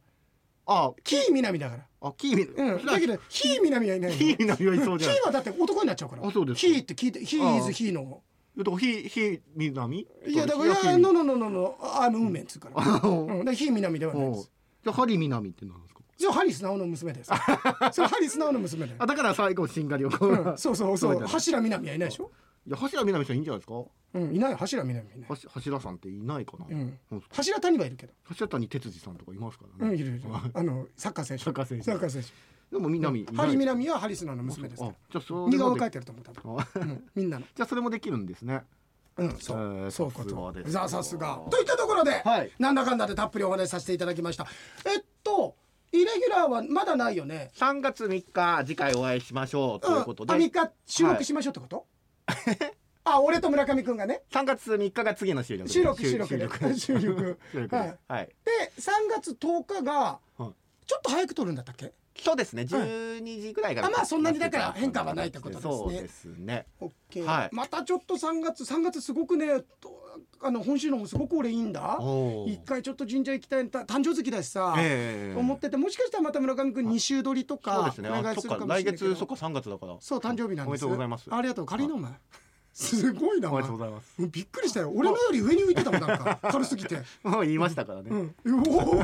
あ。木南だから。あ木南。うん。だけど火南はいないの木南はいそうじゃない火はだって男になっちゃうから。あそうですか。火って聞いて火あ。あ is 火の。だから火火南？いやだからい火やノノノノノアームウーメンっつうからあうんだから火南ではないでおすじゃあ針南って何ですかそれハリスナオの娘です。それハリスナオの娘だよ。あだから最後しんがりをこう、うん。そうそうそう。柱南はいないでしょ？いや柱南さんいいんじゃないですか？うんいない。柱南いない。柱さんっていないかな、うん。柱谷はいるけど。柱谷哲司さんとかいますからね、うんいるいるあのサッカー選手。サッカー選手。サッカー選手。でも南いないハリ南はハリスナオの娘ですかあらじゃあそ似顔絵描いてると思う多分。あ。うん。みんなの。じゃあそれもできるんですね。うん、そう、えーそうこと。さすが。といったところで、はい。なんだかんだでたっぷりお話しさせていただきました。えっとイレギュラーはまだないよね。3月3日次回お会いしましょうということで、うん、あ3日収録しましょうってこと、あ俺と村上くんがね。3月3日が次の収録収録収録。収で。録。収録。はい です。はい。で3月10日がはいちょっと早く撮るんだったっけ？そうですね。12時ぐらいからあまあそんなにだから変化はないってことですね。そうですね。オッケー、はい。またちょっと3月3月すごくねとあの本州の方すごく俺いいんだ。一回ちょっと神社行きたいた誕生月だしさ、ええ。思っててもしかしたらまた村上君2週撮りとそうかですね。お願いするかもしれないけど。来月そっか3月だから。そう誕生日なんです。おめでとうございます。ありがとう。借りのお前すごいなおめでとうございます。びっくりしたよ。俺のより上に浮いてたもんなんか。軽すぎて。もう言いましたからね、うん、おお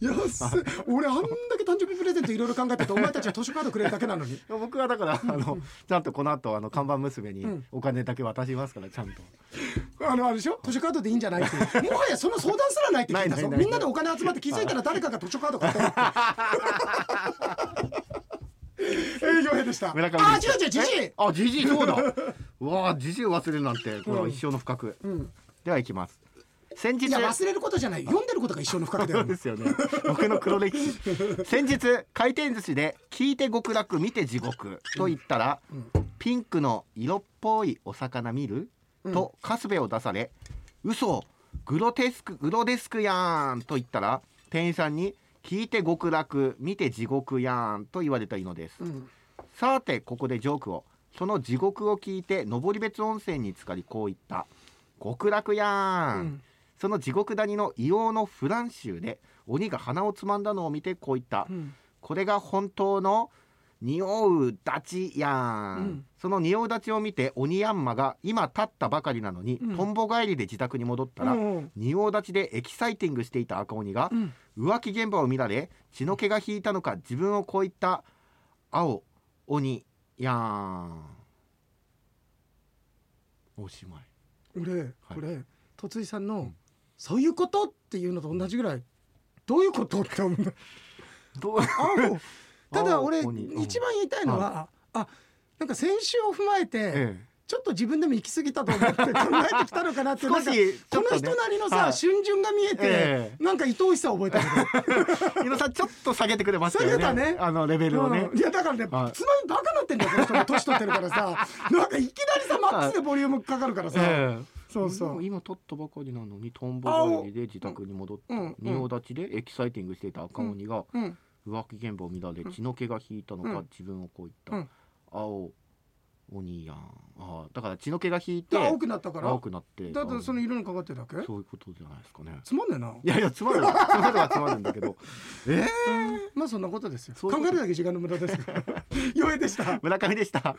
安い俺あんだけ誕生日プレゼントいろいろ考えててお前たちは図書カードくれるだけなのに。僕はだからあのちゃんとこの後あの看板娘にうん。お金だけ渡しますからちゃんと。あのあれでしょ？図書カードでいいんじゃないってもはやその相談すらないって聞いたぞみんなでお金集まって気づいたら誰かが図書カード買って。るって営業兵でした。あ違う違うじじい。え？あじじいそうだうわあじじいを忘れるなんてこれは一生の不覚、うん。では行きます。先日いや忘れることじゃない。読んでることが一生の不覚だよ。ですよね。僕の黒歴史。先日回転寿司で聞いて極楽見て地獄と言ったら、ピンクの色っぽいお魚見る、うん。とカスベを出され嘘グロテスクグロデスクやんと言ったら店員さんに聞いて極楽見て地獄やんと言われたいのです、うん。さてここでジョークをその地獄を聞いて登別温泉に浸かりこう言った。極楽やん、うん。その地獄谷の硫黄のフラン州で鬼が鼻をつまんだのを見てこう言った、うん。これが本当の匂う立ちやん、うん。その匂う立ちを見て鬼ヤンマが今立ったばかりなのに、うん。トンボ帰りで自宅に戻ったら、うん。仁王立ちでエキサイティングしていた赤鬼がうん。浮気現場を見られ血の気が引いたのか自分をこう言った青鬼やん。おしまい。俺これと井さんの、ん。そういうことっていうのと同じぐらいどういうことって思う。んだただ俺一番言いたいのは、あなんか先週を踏まえて、えちょっと自分でも行き過ぎたと思って考えてきたのかなって少しこの人なりのさ、はい春巡が見えて、えなんか愛おしさを覚えたけ井野さんちょっと下げてくれましたよね。下げたね。あのレベルど、をね。うん、いやだからね、はい。つまみバカなってんだよこの人も年取ってるからさ。なんかいきなりさマックスでボリュームかかるからさ、ええ。そうそう。今取ったばかりなのにトンボ帰りで自宅に戻って仁王立ちでエキサイティングしていた赤鬼がうん。浮気現場を見られ血の気が引いたのか、うん。自分をこう言った、うん青鬼やん。ああだから血の気が引いてで青くなったから？青くなってだってそのあ色にかかってるだけ？そういうことじゃないですかね。つまんねえな。いやいやつまるつまるはつまるんだけど。ええまあそんなことですよ。考えるだけ時間の無駄ですから。余裕でした。村上でした